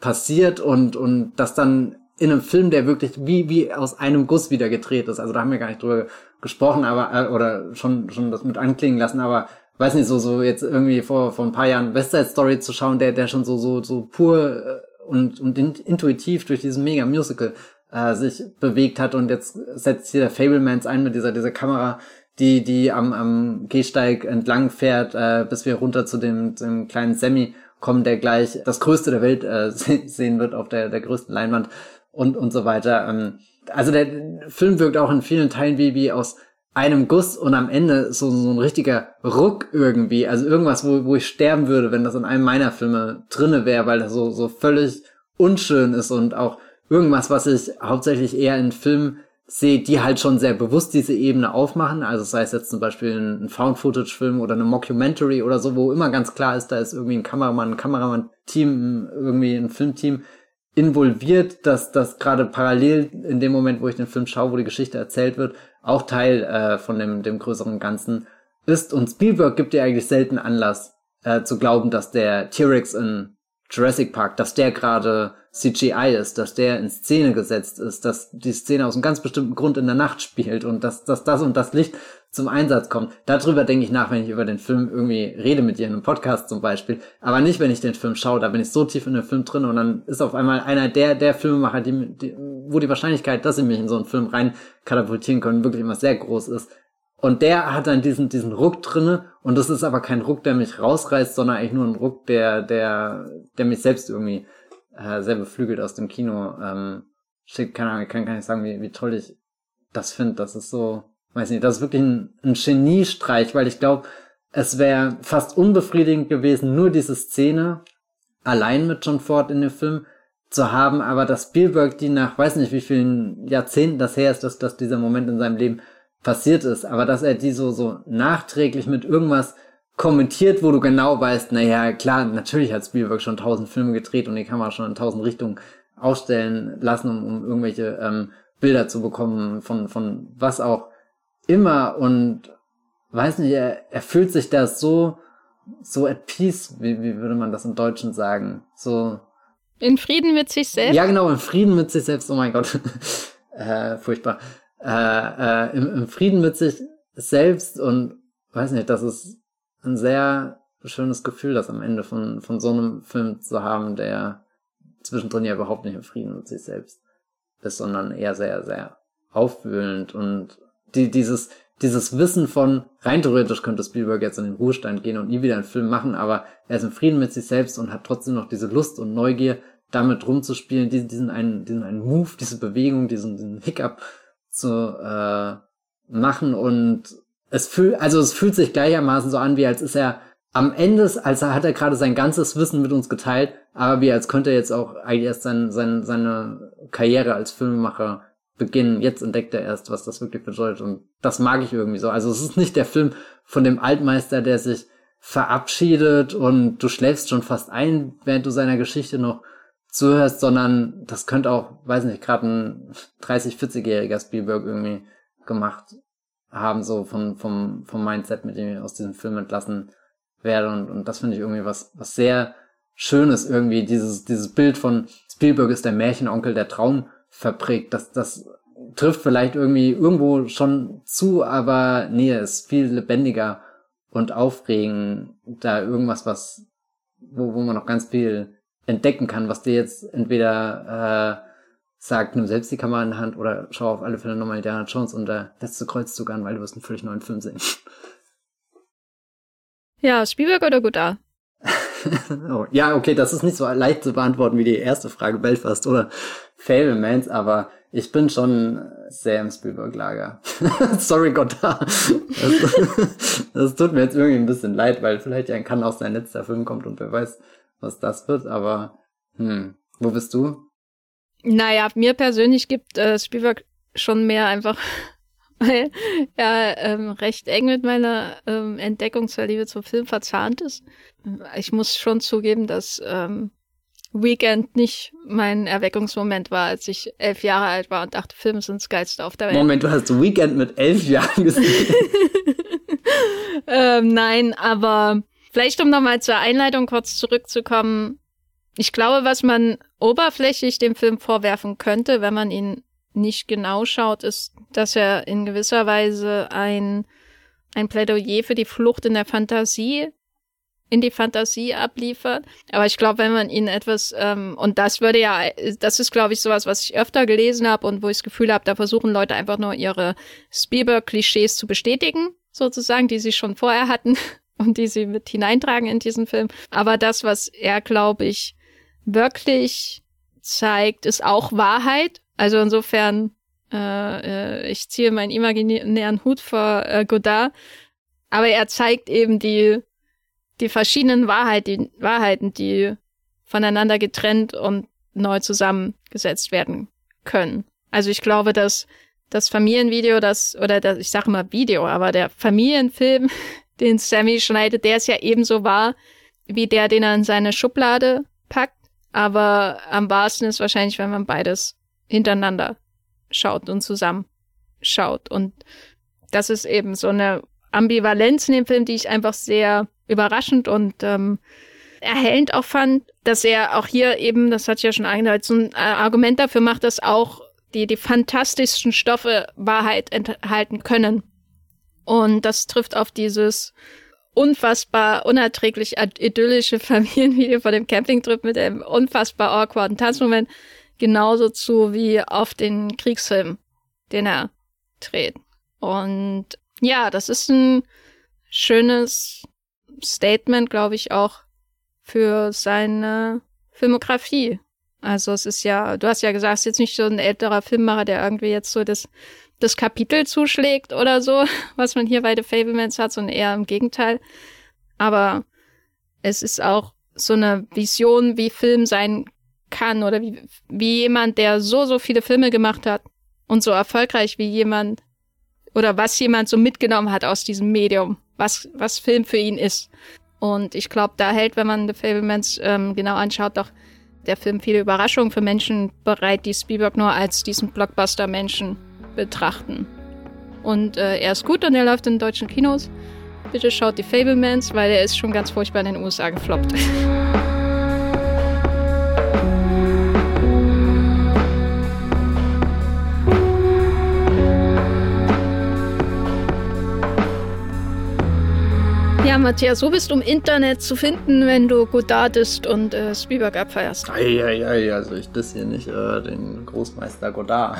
Speaker 2: passiert und, und das dann in einem Film, der wirklich wie, wie aus einem Guss wieder gedreht ist. Also da haben wir gar nicht drüber gesprochen, aber, äh, oder schon, schon das mit anklingen lassen, aber weiß nicht, so, so jetzt irgendwie vor, vor ein paar Jahren West Side Story zu schauen, der, der schon so, so, so pur äh, und, und intuitiv durch diesen mega Musical äh, sich bewegt hat und jetzt setzt hier der Fablemans ein mit dieser, dieser Kamera, die, die am, am Gehsteig entlang fährt, äh, bis wir runter zu dem, dem kleinen Sammy kommen, der gleich das Größte der Welt äh, sehen wird auf der, der größten Leinwand und, und so weiter. Ähm, also der Film wirkt auch in vielen Teilen wie, wie aus einem Guss und am Ende so, so ein richtiger Ruck irgendwie. Also irgendwas, wo, wo ich sterben würde, wenn das in einem meiner Filme drinne wäre, weil das so, so völlig unschön ist und auch irgendwas, was ich hauptsächlich eher in Filmen sehe, die halt schon sehr bewusst diese Ebene aufmachen. Also sei es jetzt zum Beispiel ein Found-Footage-Film oder eine Mockumentary oder so, wo immer ganz klar ist, da ist irgendwie ein Kameramann, ein Kameramann-Team, irgendwie ein Filmteam involviert, dass das gerade parallel in dem Moment, wo ich den Film schaue, wo die Geschichte erzählt wird, auch Teil äh, von dem, dem größeren Ganzen ist. Und Spielberg gibt dir eigentlich selten Anlass äh, zu glauben, dass der T-Rex in Jurassic Park, dass der gerade CGI ist, dass der in Szene gesetzt ist, dass die Szene aus einem ganz bestimmten Grund in der Nacht spielt und dass, dass das und das Licht zum Einsatz kommt. Darüber denke ich nach, wenn ich über den Film irgendwie rede mit dir in einem Podcast zum Beispiel. Aber nicht, wenn ich den Film schaue. Da bin ich so tief in den Film drin und dann ist auf einmal einer der, der Filmemacher, die, die, wo die Wahrscheinlichkeit, dass sie mich in so einen Film rein katapultieren können, wirklich immer sehr groß ist. Und der hat dann diesen, diesen Ruck drinne und das ist aber kein Ruck, der mich rausreißt, sondern eigentlich nur ein Ruck, der, der, der mich selbst irgendwie äh, sehr beflügelt aus dem Kino ähm, schickt. Keine Ahnung, ich kann gar nicht sagen, wie, wie toll ich das finde. Das ist so, weiß nicht, das ist wirklich ein, ein Geniestreich, weil ich glaube, es wäre fast unbefriedigend gewesen, nur diese Szene allein mit John Ford in dem Film zu haben, aber dass Spielberg die nach, weiß nicht wie vielen Jahrzehnten das her ist, dass, dass dieser Moment in seinem Leben passiert ist, aber dass er die so, so nachträglich mit irgendwas kommentiert, wo du genau weißt, naja, klar, natürlich hat Spielberg schon tausend Filme gedreht und die kann man schon in tausend Richtungen ausstellen lassen, um, um irgendwelche ähm, Bilder zu bekommen von, von was auch immer und weiß nicht, er, er fühlt sich da so, so at peace, wie, wie würde man das im Deutschen sagen? So.
Speaker 1: In Frieden mit sich selbst?
Speaker 2: Ja, genau, in Frieden mit sich selbst, oh mein Gott. äh, furchtbar äh, äh, im, im Frieden mit sich selbst und weiß nicht, das ist ein sehr schönes Gefühl, das am Ende von, von so einem Film zu haben, der zwischendrin ja überhaupt nicht im Frieden mit sich selbst ist, sondern eher sehr, sehr aufwühlend und die, dieses, dieses Wissen von, rein theoretisch könnte Spielberg jetzt in den Ruhestand gehen und nie wieder einen Film machen, aber er ist im Frieden mit sich selbst und hat trotzdem noch diese Lust und Neugier, damit rumzuspielen, diesen, diesen einen, diesen einen Move, diese Bewegung, diesen, diesen Hiccup zu äh, machen und es fühlt, also es fühlt sich gleichermaßen so an, wie als ist er am Ende, als hat er gerade sein ganzes Wissen mit uns geteilt, aber wie als könnte er jetzt auch eigentlich erst sein, sein, seine Karriere als Filmemacher beginnen. Jetzt entdeckt er erst, was das wirklich bedeutet und das mag ich irgendwie so. Also es ist nicht der Film von dem Altmeister, der sich verabschiedet und du schläfst schon fast ein, während du seiner Geschichte noch zuhörst, sondern das könnte auch, weiß nicht, gerade ein 30, 40-jähriger Spielberg irgendwie gemacht haben, so vom, vom, vom Mindset, mit dem ich aus diesem Film entlassen werde. Und, und das finde ich irgendwie was, was sehr Schönes irgendwie, dieses, dieses Bild von Spielberg ist der Märchenonkel, der Traum verprägt. Das, das trifft vielleicht irgendwie irgendwo schon zu, aber nee, ist viel lebendiger und aufregend. Da irgendwas, was, wo, wo man noch ganz viel entdecken kann, was dir jetzt entweder äh, sagt, nimm selbst die Kamera in die Hand oder schau auf alle Fälle nochmal Indiana Jones und der letzte Kreuzzug an, weil du wirst einen völlig neuen Film sehen.
Speaker 1: Ja, Spielberg oder Godard?
Speaker 2: oh, ja, okay, das ist nicht so leicht zu beantworten wie die erste Frage, Belfast oder Fablemans, aber ich bin schon sehr im Spielberg-Lager. Sorry, Godard. Das, das, tut mir jetzt irgendwie ein bisschen leid, weil vielleicht ja kann auch sein letzter Film kommt und wer weiß, was das wird, aber hm, wo bist du?
Speaker 1: Naja, mir persönlich gibt äh, Spielberg schon mehr einfach, weil er ähm, recht eng mit meiner ähm, Entdeckungsverliebe zum Film verzahnt ist. Ich muss schon zugeben, dass ähm, Weekend nicht mein Erweckungsmoment war, als ich elf Jahre alt war und dachte, Filme sind das Geilste auf der Welt.
Speaker 2: Moment, du hast Weekend mit elf Jahren gesehen?
Speaker 1: ähm, nein, aber Vielleicht, um nochmal zur Einleitung kurz zurückzukommen. Ich glaube, was man oberflächlich dem Film vorwerfen könnte, wenn man ihn nicht genau schaut, ist, dass er in gewisser Weise ein, ein Plädoyer für die Flucht in der Fantasie in die Fantasie abliefert. Aber ich glaube, wenn man ihn etwas, ähm, und das würde ja, das ist, glaube ich, sowas, was ich öfter gelesen habe und wo ich das Gefühl habe, da versuchen Leute einfach nur ihre Spielberg-Klischees zu bestätigen, sozusagen, die sie schon vorher hatten und die sie mit hineintragen in diesen Film. Aber das, was er, glaube ich, wirklich zeigt, ist auch Wahrheit. Also insofern, äh, äh, ich ziehe meinen imaginären Hut vor äh, Godard, aber er zeigt eben die, die verschiedenen Wahrheit, die Wahrheiten, die voneinander getrennt und neu zusammengesetzt werden können. Also ich glaube, dass das Familienvideo, das, oder das, ich sage mal Video, aber der Familienfilm, den Sammy schneidet, der ist ja ebenso wahr, wie der, den er in seine Schublade packt. Aber am wahrsten ist wahrscheinlich, wenn man beides hintereinander schaut und zusammen schaut. Und das ist eben so eine Ambivalenz in dem Film, die ich einfach sehr überraschend und ähm, erhellend auch fand, dass er auch hier eben, das hat ja schon angedeutet, so ein äh, Argument dafür macht, dass auch die, die fantastischsten Stoffe Wahrheit enthalten können. Und das trifft auf dieses unfassbar unerträglich idyllische Familienvideo von dem Campingtrip mit dem unfassbar awkwarden Tanzmoment genauso zu wie auf den Kriegsfilm, den er dreht. Und ja, das ist ein schönes Statement, glaube ich, auch für seine Filmografie. Also es ist ja, du hast ja gesagt, es ist jetzt nicht so ein älterer Filmmacher, der irgendwie jetzt so das, das Kapitel zuschlägt oder so, was man hier bei The Fablemans hat, sondern eher im Gegenteil. Aber es ist auch so eine Vision, wie Film sein kann oder wie, wie jemand, der so, so viele Filme gemacht hat und so erfolgreich wie jemand oder was jemand so mitgenommen hat aus diesem Medium, was, was Film für ihn ist. Und ich glaube, da hält, wenn man The Fablemans ähm, genau anschaut, doch der Film viele Überraschungen für Menschen bereit, die Spielberg nur als diesen Blockbuster-Menschen betrachten. Und äh, er ist gut und er läuft in deutschen Kinos. Bitte schaut die Fablemans, weil er ist schon ganz furchtbar in den USA gefloppt. Ja, Matthias, wo bist du im Internet zu finden, wenn du Godardist und äh, Spielberg abfeierst?
Speaker 2: Eieiei, also ich das hier nicht, äh, den Großmeister Godard.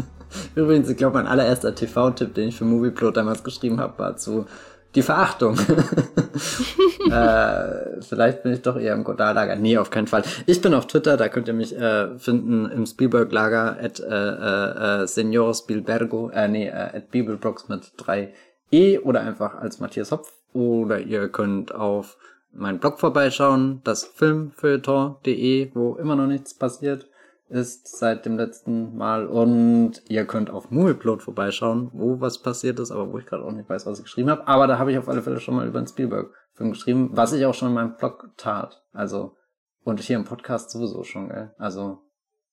Speaker 2: Übrigens, ich glaube, mein allererster TV-Tipp, den ich für Movieplot damals geschrieben habe, war zu die Verachtung. äh, vielleicht bin ich doch eher im Godard-Lager. Nee, auf keinen Fall. Ich bin auf Twitter, da könnt ihr mich äh, finden im Spielberg-Lager at äh, äh, äh, Senor Spielbergo, äh, nee, äh, at Bibelbrox mit drei E oder einfach als Matthias Hopf oder ihr könnt auf meinen Blog vorbeischauen, das filmfeuilleton.de, wo immer noch nichts passiert ist seit dem letzten Mal. Und ihr könnt auf Movieplot vorbeischauen, wo was passiert ist, aber wo ich gerade auch nicht weiß, was ich geschrieben habe. Aber da habe ich auf alle Fälle schon mal über den Spielberg-Film geschrieben, was ich auch schon in meinem Blog tat. Also, und hier im Podcast sowieso schon, gell? Also,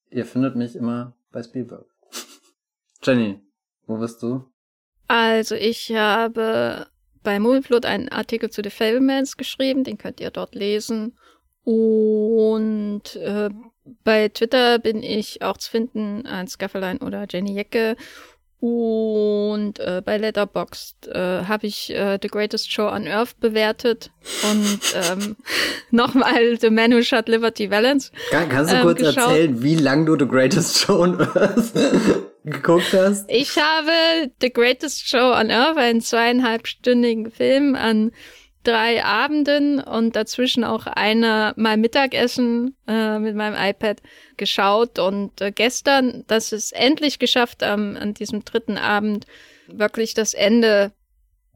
Speaker 2: ihr findet mich immer bei Spielberg. Jenny, wo bist du?
Speaker 1: Also, ich habe bei Movieplot einen Artikel zu The Fablemans geschrieben, den könnt ihr dort lesen. Und äh, bei Twitter bin ich auch zu finden als Gafferlein oder Jenny Jecke. Und äh, bei Letterboxd äh, habe ich äh, The Greatest Show on Earth bewertet und ähm, nochmal The Man Who Shot Liberty Valance.
Speaker 2: Kann, kannst du ähm, kurz geschaut. erzählen, wie lang du The Greatest Show on Earth geguckt hast?
Speaker 1: Ich habe The Greatest Show on Earth, einen zweieinhalbstündigen Film an drei Abenden und dazwischen auch eine mal Mittagessen äh, mit meinem iPad geschaut und äh, gestern, das ist endlich geschafft, ähm, an diesem dritten Abend wirklich das Ende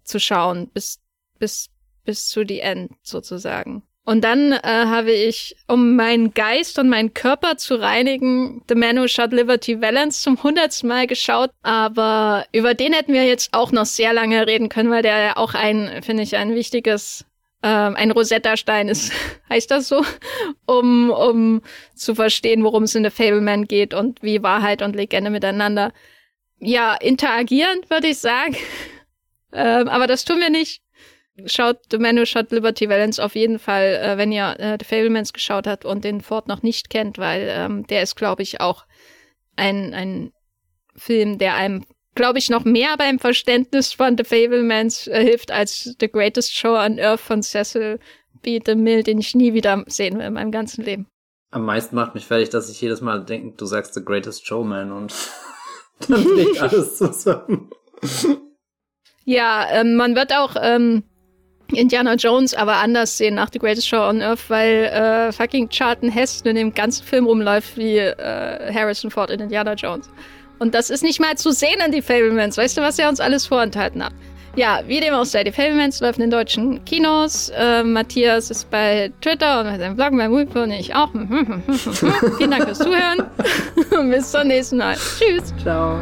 Speaker 1: zu schauen, bis, bis, bis zu die End sozusagen. Und dann äh, habe ich, um meinen Geist und meinen Körper zu reinigen, The Man Who Shot Liberty Valance zum hundertsten Mal geschaut. Aber über den hätten wir jetzt auch noch sehr lange reden können, weil der ja auch ein, finde ich, ein wichtiges, äh, ein Rosetta-Stein ist, heißt das so, um, um zu verstehen, worum es in The Fableman geht und wie Wahrheit und Legende miteinander, ja, interagieren, würde ich sagen. ähm, aber das tun wir nicht. Schaut The Man Who Shot Liberty Valance auf jeden Fall, äh, wenn ihr äh, The Fablemans geschaut habt und den Ford noch nicht kennt, weil ähm, der ist, glaube ich, auch ein, ein Film, der einem, glaube ich, noch mehr beim Verständnis von The Fablemans äh, hilft als The Greatest Show on Earth von Cecil B. DeMille, den ich nie wieder sehen will in meinem ganzen Leben.
Speaker 2: Am meisten macht mich fertig, dass ich jedes Mal denke, du sagst The Greatest Showman und dann liegt alles zusammen.
Speaker 1: Ja, ähm, man wird auch ähm, Indiana Jones aber anders sehen nach The Greatest Show on Earth, weil äh, fucking Charlton Heston in dem ganzen Film rumläuft wie äh, Harrison Ford in Indiana Jones. Und das ist nicht mal zu sehen in die Fablemans. Weißt du, was er uns alles vorenthalten hat? Ja, wie dem auch sei, die Fablemans läuft in deutschen Kinos. Äh, Matthias ist bei Twitter und bei seinem Blog, bei Movie und ich auch. Vielen Dank fürs Zuhören. Bis zum nächsten Mal. Tschüss.
Speaker 2: Ciao.